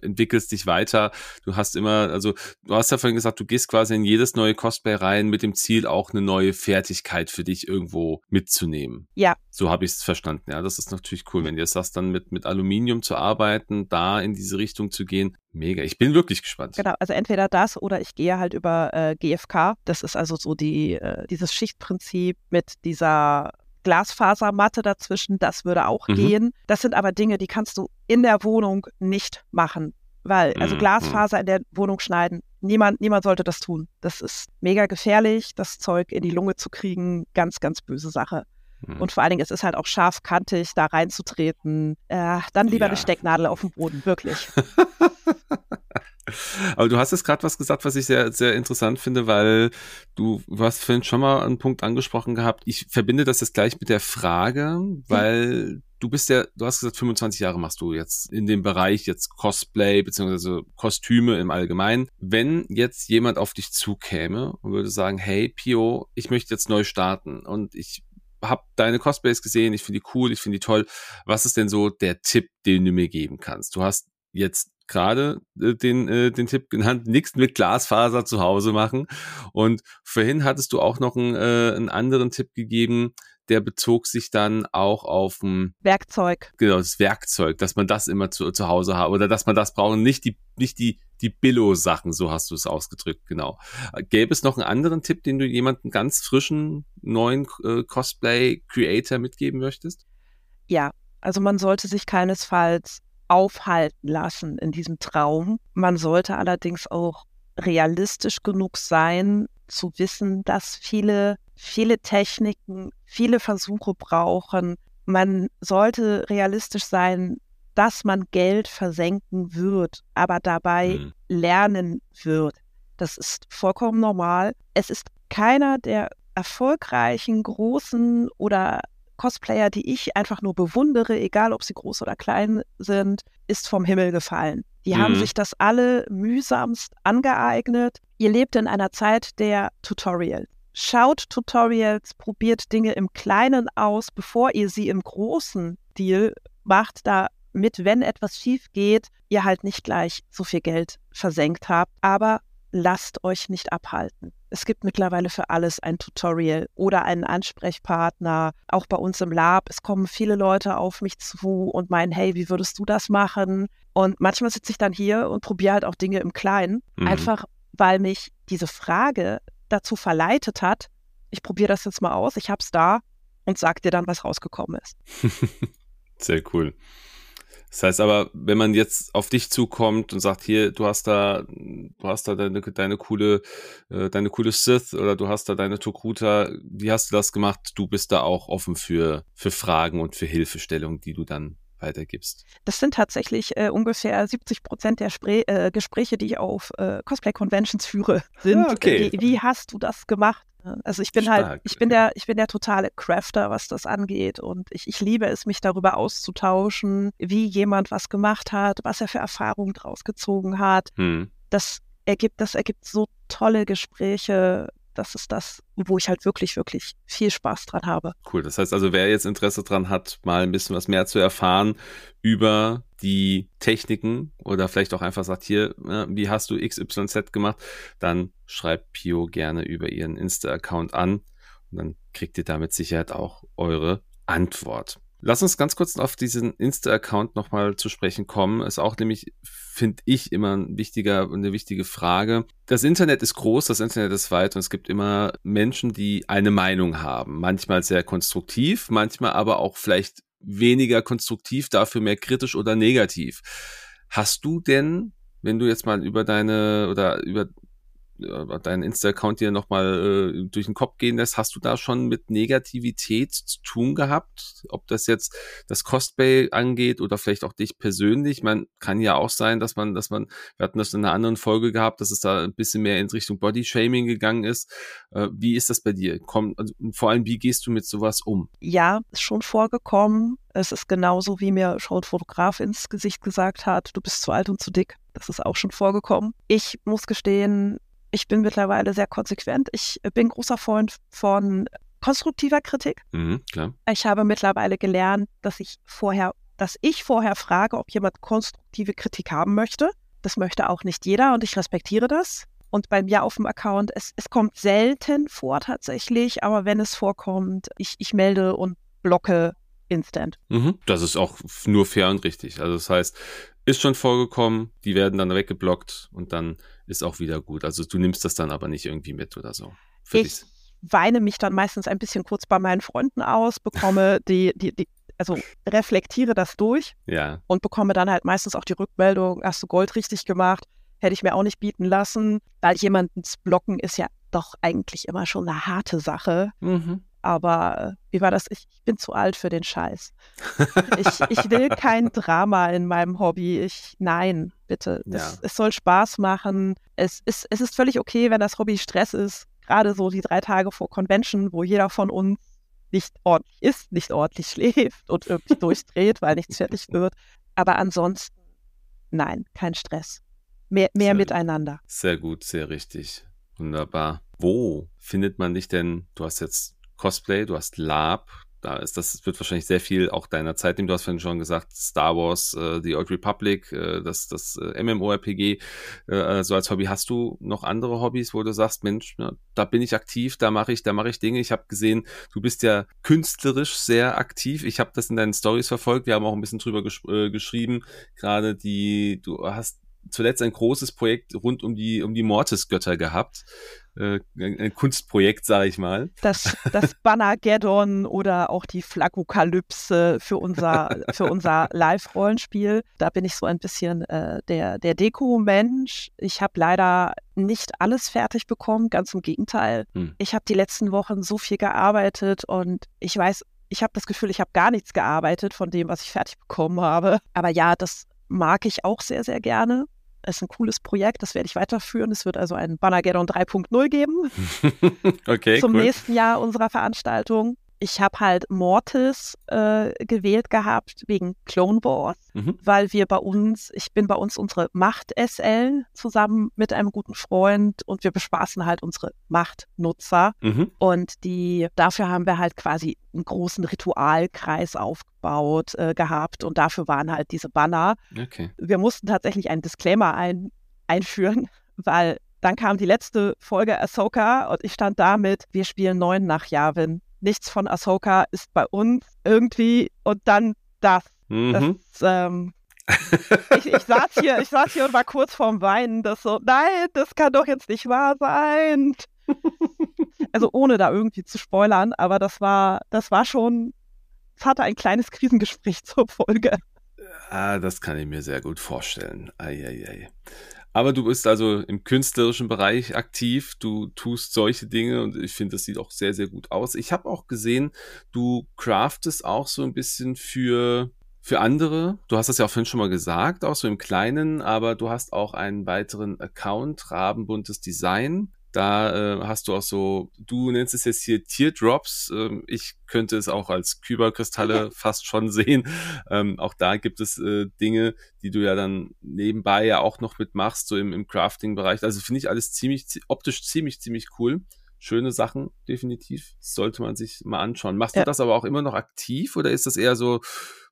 entwickelst dich weiter. Du hast immer, also du hast ja vorhin gesagt, du gehst quasi in jedes neue Cosplay rein mit dem Ziel, auch eine neue Fertigkeit für dich irgendwo mitzunehmen. Ja. So habe ich es verstanden. Ja, das ist natürlich cool, wenn du jetzt sagst, dann mit, mit Aluminium zu arbeiten, da in diese Richtung zu gehen. Mega. Ich bin wirklich gespannt. Genau, also entweder das oder ich gehe halt über äh, GFK. Das ist also so die, äh, dieses Schichtprinzip mit dieser Glasfasermatte dazwischen, das würde auch mhm. gehen. Das sind aber Dinge, die kannst du in der Wohnung nicht machen. Weil, also mhm. Glasfaser in der Wohnung schneiden, niemand, niemand sollte das tun. Das ist mega gefährlich, das Zeug in die Lunge zu kriegen, ganz, ganz böse Sache. Mhm. Und vor allen Dingen, es ist halt auch scharfkantig, da reinzutreten. Äh, dann lieber ja. eine Stecknadel auf dem Boden, wirklich. Aber du hast jetzt gerade was gesagt, was ich sehr, sehr interessant finde, weil du, du hast vorhin schon mal einen Punkt angesprochen gehabt. Ich verbinde das jetzt gleich mit der Frage, weil du bist ja, du hast gesagt, 25 Jahre machst du jetzt in dem Bereich jetzt Cosplay beziehungsweise Kostüme im Allgemeinen. Wenn jetzt jemand auf dich zukäme und würde sagen, hey Pio, ich möchte jetzt neu starten und ich habe deine Cosplays gesehen, ich finde die cool, ich finde die toll. Was ist denn so der Tipp, den du mir geben kannst? Du hast jetzt gerade äh, den, äh, den Tipp genannt, nichts mit Glasfaser zu Hause machen. Und vorhin hattest du auch noch einen, äh, einen anderen Tipp gegeben, der bezog sich dann auch auf ein Werkzeug. Genau, das Werkzeug, dass man das immer zu, zu Hause hat oder dass man das braucht, nicht die, nicht die, die Billo-Sachen, so hast du es ausgedrückt, genau. Gäbe es noch einen anderen Tipp, den du jemanden ganz frischen, neuen äh, Cosplay-Creator mitgeben möchtest? Ja, also man sollte sich keinesfalls aufhalten lassen in diesem Traum. Man sollte allerdings auch realistisch genug sein, zu wissen, dass viele, viele Techniken, viele Versuche brauchen. Man sollte realistisch sein, dass man Geld versenken wird, aber dabei mhm. lernen wird. Das ist vollkommen normal. Es ist keiner der erfolgreichen, großen oder Cosplayer, die ich einfach nur bewundere, egal ob sie groß oder klein sind, ist vom Himmel gefallen. Die mhm. haben sich das alle mühsamst angeeignet. Ihr lebt in einer Zeit der Tutorials. Schaut Tutorials, probiert Dinge im Kleinen aus, bevor ihr sie im großen Deal macht, damit, wenn etwas schief geht, ihr halt nicht gleich so viel Geld versenkt habt. Aber lasst euch nicht abhalten. Es gibt mittlerweile für alles ein Tutorial oder einen Ansprechpartner, auch bei uns im Lab. Es kommen viele Leute auf mich zu und meinen, hey, wie würdest du das machen? Und manchmal sitze ich dann hier und probiere halt auch Dinge im Kleinen, mhm. einfach weil mich diese Frage dazu verleitet hat, ich probiere das jetzt mal aus, ich habe es da und sag dir dann, was rausgekommen ist. Sehr cool. Das heißt aber, wenn man jetzt auf dich zukommt und sagt, hier, du hast da, du hast da deine, deine coole, äh, deine coole Sith oder du hast da deine Tokuta, wie hast du das gemacht? Du bist da auch offen für, für Fragen und für Hilfestellung, die du dann weitergibst? Das sind tatsächlich äh, ungefähr 70 Prozent der Spre äh, Gespräche, die ich auf äh, Cosplay-Conventions führe, sind. Ah, okay. Wie, wie, hast du das gemacht? Also ich bin halt, Stark. halt, ich bin der, ich bin der totale Crafter, was das angeht. Und ich, ich liebe es, mich darüber auszutauschen, wie jemand was gemacht hat, was er für Erfahrungen draus gezogen hat. Hm. Das ergibt, das ergibt so tolle Gespräche. Das ist das, wo ich halt wirklich, wirklich viel Spaß dran habe. Cool. Das heißt also, wer jetzt Interesse dran hat, mal ein bisschen was mehr zu erfahren über die Techniken oder vielleicht auch einfach sagt, hier, wie hast du XYZ gemacht, dann schreibt Pio gerne über ihren Insta-Account an und dann kriegt ihr da mit Sicherheit auch eure Antwort. Lass uns ganz kurz auf diesen Insta-Account nochmal zu sprechen kommen. Ist auch nämlich, finde ich, immer ein wichtiger, eine wichtige Frage. Das Internet ist groß, das Internet ist weit und es gibt immer Menschen, die eine Meinung haben. Manchmal sehr konstruktiv, manchmal aber auch vielleicht weniger konstruktiv, dafür mehr kritisch oder negativ. Hast du denn, wenn du jetzt mal über deine oder über deinen Insta-Account dir nochmal äh, durch den Kopf gehen lässt, hast du da schon mit Negativität zu tun gehabt? Ob das jetzt das Cosplay angeht oder vielleicht auch dich persönlich? Man kann ja auch sein, dass man, dass man, wir hatten das in einer anderen Folge gehabt, dass es da ein bisschen mehr in Richtung Body-Shaming gegangen ist. Äh, wie ist das bei dir? Komm, also, vor allem, wie gehst du mit sowas um? Ja, ist schon vorgekommen. Es ist genauso, wie mir schon Fotograf ins Gesicht gesagt hat, du bist zu alt und zu dick. Das ist auch schon vorgekommen. Ich muss gestehen, ich bin mittlerweile sehr konsequent. Ich bin großer Freund von konstruktiver Kritik. Mhm, ich habe mittlerweile gelernt, dass ich vorher, dass ich vorher frage, ob jemand konstruktive Kritik haben möchte. Das möchte auch nicht jeder und ich respektiere das. Und bei mir auf dem Account, es, es kommt selten vor tatsächlich, aber wenn es vorkommt, ich, ich melde und blocke instant. Mhm, das ist auch nur fair und richtig. Also das heißt, ist schon vorgekommen, die werden dann weggeblockt und dann ist auch wieder gut. Also du nimmst das dann aber nicht irgendwie mit oder so. Für ich dich. weine mich dann meistens ein bisschen kurz bei meinen Freunden aus, bekomme die, die, die, also reflektiere das durch ja. und bekomme dann halt meistens auch die Rückmeldung, hast du Gold richtig gemacht, hätte ich mir auch nicht bieten lassen, weil jemanden zu blocken ist ja doch eigentlich immer schon eine harte Sache. Mhm. Aber äh, wie war das? Ich, ich bin zu alt für den Scheiß. ich, ich will kein Drama in meinem Hobby. Ich, nein, bitte. Ja. Es soll Spaß machen. Es ist, es ist völlig okay, wenn das Hobby Stress ist. Gerade so die drei Tage vor Convention, wo jeder von uns nicht ordentlich isst, nicht ordentlich schläft und irgendwie durchdreht, weil nichts fertig wird. Aber ansonsten, nein, kein Stress. Mehr, mehr miteinander. Sehr gut, sehr richtig. Wunderbar. Wo findet man dich denn? Du hast jetzt Cosplay, du hast Lab, da ist das wird wahrscheinlich sehr viel auch deiner Zeit nehmen. Du hast vorhin schon gesagt, Star Wars, äh, The Old Republic, äh, das, das äh, MMORPG, äh, so als Hobby. Hast du noch andere Hobbys, wo du sagst, Mensch, ja, da bin ich aktiv, da mache ich, da mache ich Dinge. Ich habe gesehen, du bist ja künstlerisch sehr aktiv. Ich habe das in deinen Stories verfolgt. Wir haben auch ein bisschen drüber gesch äh, geschrieben. Gerade die, du hast zuletzt ein großes Projekt rund um die, um die Mortis-Götter gehabt. Äh, ein Kunstprojekt, sage ich mal. Das, das Bannergeddon oder auch die Flagokalypse für unser, für unser Live-Rollenspiel. Da bin ich so ein bisschen äh, der, der Deko-Mensch. Ich habe leider nicht alles fertig bekommen, ganz im Gegenteil. Hm. Ich habe die letzten Wochen so viel gearbeitet und ich weiß, ich habe das Gefühl, ich habe gar nichts gearbeitet von dem, was ich fertig bekommen habe. Aber ja, das mag ich auch sehr, sehr gerne. Es ist ein cooles Projekt, das werde ich weiterführen. Es wird also ein Bannergeddon 3.0 geben. okay. Zum cool. nächsten Jahr unserer Veranstaltung ich habe halt Mortis äh, gewählt gehabt wegen Clone Wars, mhm. weil wir bei uns, ich bin bei uns unsere Macht-SL zusammen mit einem guten Freund und wir bespaßen halt unsere Machtnutzer. Mhm. Und die, dafür haben wir halt quasi einen großen Ritualkreis aufgebaut äh, gehabt und dafür waren halt diese Banner. Okay. Wir mussten tatsächlich einen Disclaimer ein, einführen, weil dann kam die letzte Folge Ahsoka und ich stand damit, wir spielen neun nach Yavin nichts von Ahsoka ist bei uns irgendwie und dann das. Mhm. das ähm, ich, ich, saß hier, ich saß hier und war kurz vorm Weinen, das so, nein, das kann doch jetzt nicht wahr sein. also ohne da irgendwie zu spoilern, aber das war, das war schon, es hatte ein kleines Krisengespräch zur Folge. Ah, das kann ich mir sehr gut vorstellen. Eieiei. Aber du bist also im künstlerischen Bereich aktiv, du tust solche Dinge und ich finde, das sieht auch sehr, sehr gut aus. Ich habe auch gesehen, du craftest auch so ein bisschen für, für andere. Du hast das ja auch vorhin schon mal gesagt, auch so im Kleinen, aber du hast auch einen weiteren Account, Rabenbuntes Design. Da äh, hast du auch so, du nennst es jetzt hier Teardrops. Ähm, ich könnte es auch als Kyberkristalle fast schon sehen. Ähm, auch da gibt es äh, Dinge, die du ja dann nebenbei ja auch noch mitmachst, so im, im Crafting-Bereich. Also finde ich alles ziemlich, optisch ziemlich, ziemlich cool. Schöne Sachen, definitiv. sollte man sich mal anschauen. Machst ja. du das aber auch immer noch aktiv oder ist das eher so,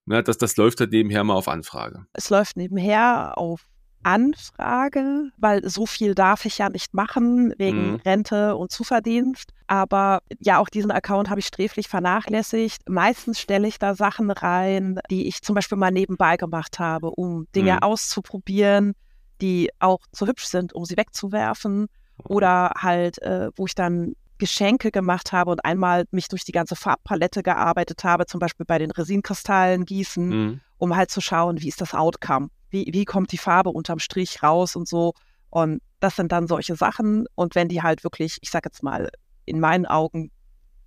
na, dass das läuft halt nebenher mal auf Anfrage? Es läuft nebenher auf Anfrage, weil so viel darf ich ja nicht machen wegen mhm. Rente und Zuverdienst. Aber ja, auch diesen Account habe ich sträflich vernachlässigt. Meistens stelle ich da Sachen rein, die ich zum Beispiel mal nebenbei gemacht habe, um Dinge mhm. auszuprobieren, die auch zu hübsch sind, um sie wegzuwerfen. Oder halt, äh, wo ich dann Geschenke gemacht habe und einmal mich durch die ganze Farbpalette gearbeitet habe, zum Beispiel bei den Resinkristallen gießen, mhm. um halt zu schauen, wie ist das Outcome wie, wie kommt die Farbe unterm Strich raus und so. Und das sind dann solche Sachen. Und wenn die halt wirklich, ich sag jetzt mal, in meinen Augen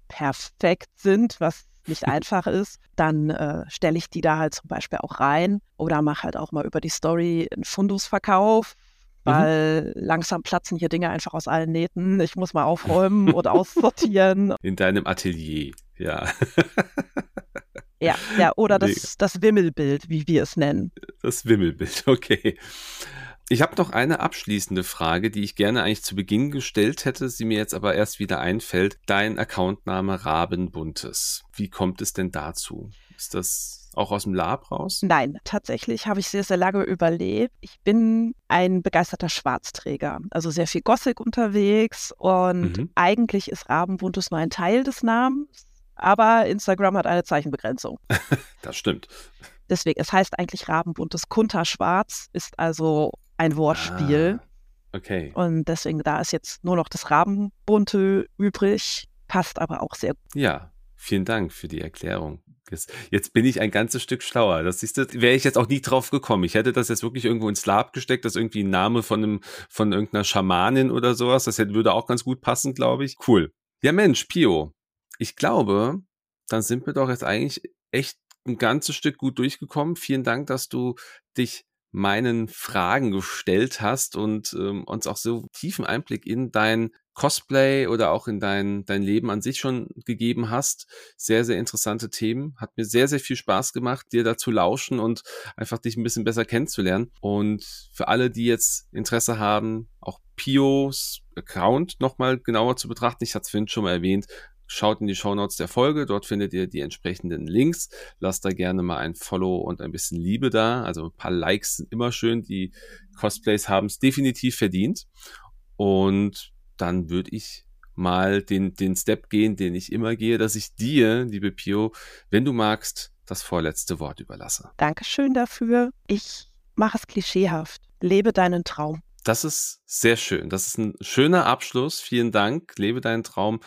perfekt sind, was nicht einfach ist, dann äh, stelle ich die da halt zum Beispiel auch rein oder mache halt auch mal über die Story einen Fundusverkauf, mhm. weil mhm. langsam platzen hier Dinge einfach aus allen Nähten. Ich muss mal aufräumen und aussortieren. In deinem Atelier, ja. Ja, ja, oder das, das Wimmelbild, wie wir es nennen. Das Wimmelbild, okay. Ich habe noch eine abschließende Frage, die ich gerne eigentlich zu Beginn gestellt hätte, sie mir jetzt aber erst wieder einfällt. Dein Accountname Rabenbuntes. Wie kommt es denn dazu? Ist das auch aus dem Lab raus? Nein, tatsächlich habe ich sehr, sehr lange überlebt. Ich bin ein begeisterter Schwarzträger, also sehr viel Gothic unterwegs und mhm. eigentlich ist Rabenbuntes nur ein Teil des Namens aber Instagram hat eine Zeichenbegrenzung. das stimmt. Deswegen, es heißt eigentlich Rabenbuntes Kunterschwarz, ist also ein Wortspiel. Ah, okay. Und deswegen, da ist jetzt nur noch das Rabenbunte übrig, passt aber auch sehr gut. Ja, vielen Dank für die Erklärung. Jetzt bin ich ein ganzes Stück schlauer. Das ist, wäre ich jetzt auch nie drauf gekommen. Ich hätte das jetzt wirklich irgendwo ins Lab gesteckt, das ist irgendwie ein Name von einem, von irgendeiner Schamanin oder sowas. Das hätte, würde auch ganz gut passen, glaube ich. Cool. Ja, Mensch, Pio, ich glaube, dann sind wir doch jetzt eigentlich echt ein ganzes Stück gut durchgekommen. Vielen Dank, dass du dich meinen Fragen gestellt hast und ähm, uns auch so tiefen Einblick in dein Cosplay oder auch in dein, dein Leben an sich schon gegeben hast. Sehr, sehr interessante Themen. Hat mir sehr, sehr viel Spaß gemacht, dir dazu lauschen und einfach dich ein bisschen besser kennenzulernen. Und für alle, die jetzt Interesse haben, auch Pios Account nochmal genauer zu betrachten, ich hatte es vorhin schon mal erwähnt, Schaut in die Shownotes der Folge, dort findet ihr die entsprechenden Links. Lasst da gerne mal ein Follow und ein bisschen Liebe da. Also ein paar Likes sind immer schön. Die Cosplays haben es definitiv verdient. Und dann würde ich mal den, den Step gehen, den ich immer gehe, dass ich dir, liebe Pio, wenn du magst, das vorletzte Wort überlasse. Dankeschön dafür. Ich mache es klischeehaft. Lebe deinen Traum. Das ist sehr schön. Das ist ein schöner Abschluss. Vielen Dank. Lebe deinen Traum.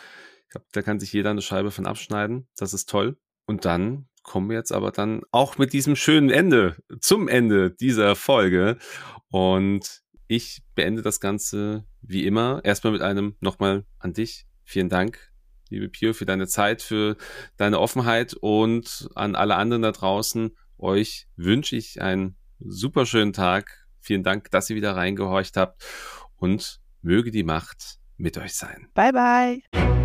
Glaube, da kann sich jeder eine Scheibe von abschneiden. Das ist toll. Und dann kommen wir jetzt aber dann auch mit diesem schönen Ende zum Ende dieser Folge. Und ich beende das Ganze wie immer erstmal mit einem nochmal an dich. Vielen Dank, liebe Pio, für deine Zeit, für deine Offenheit und an alle anderen da draußen. Euch wünsche ich einen super schönen Tag. Vielen Dank, dass ihr wieder reingehorcht habt und möge die Macht mit euch sein. Bye bye.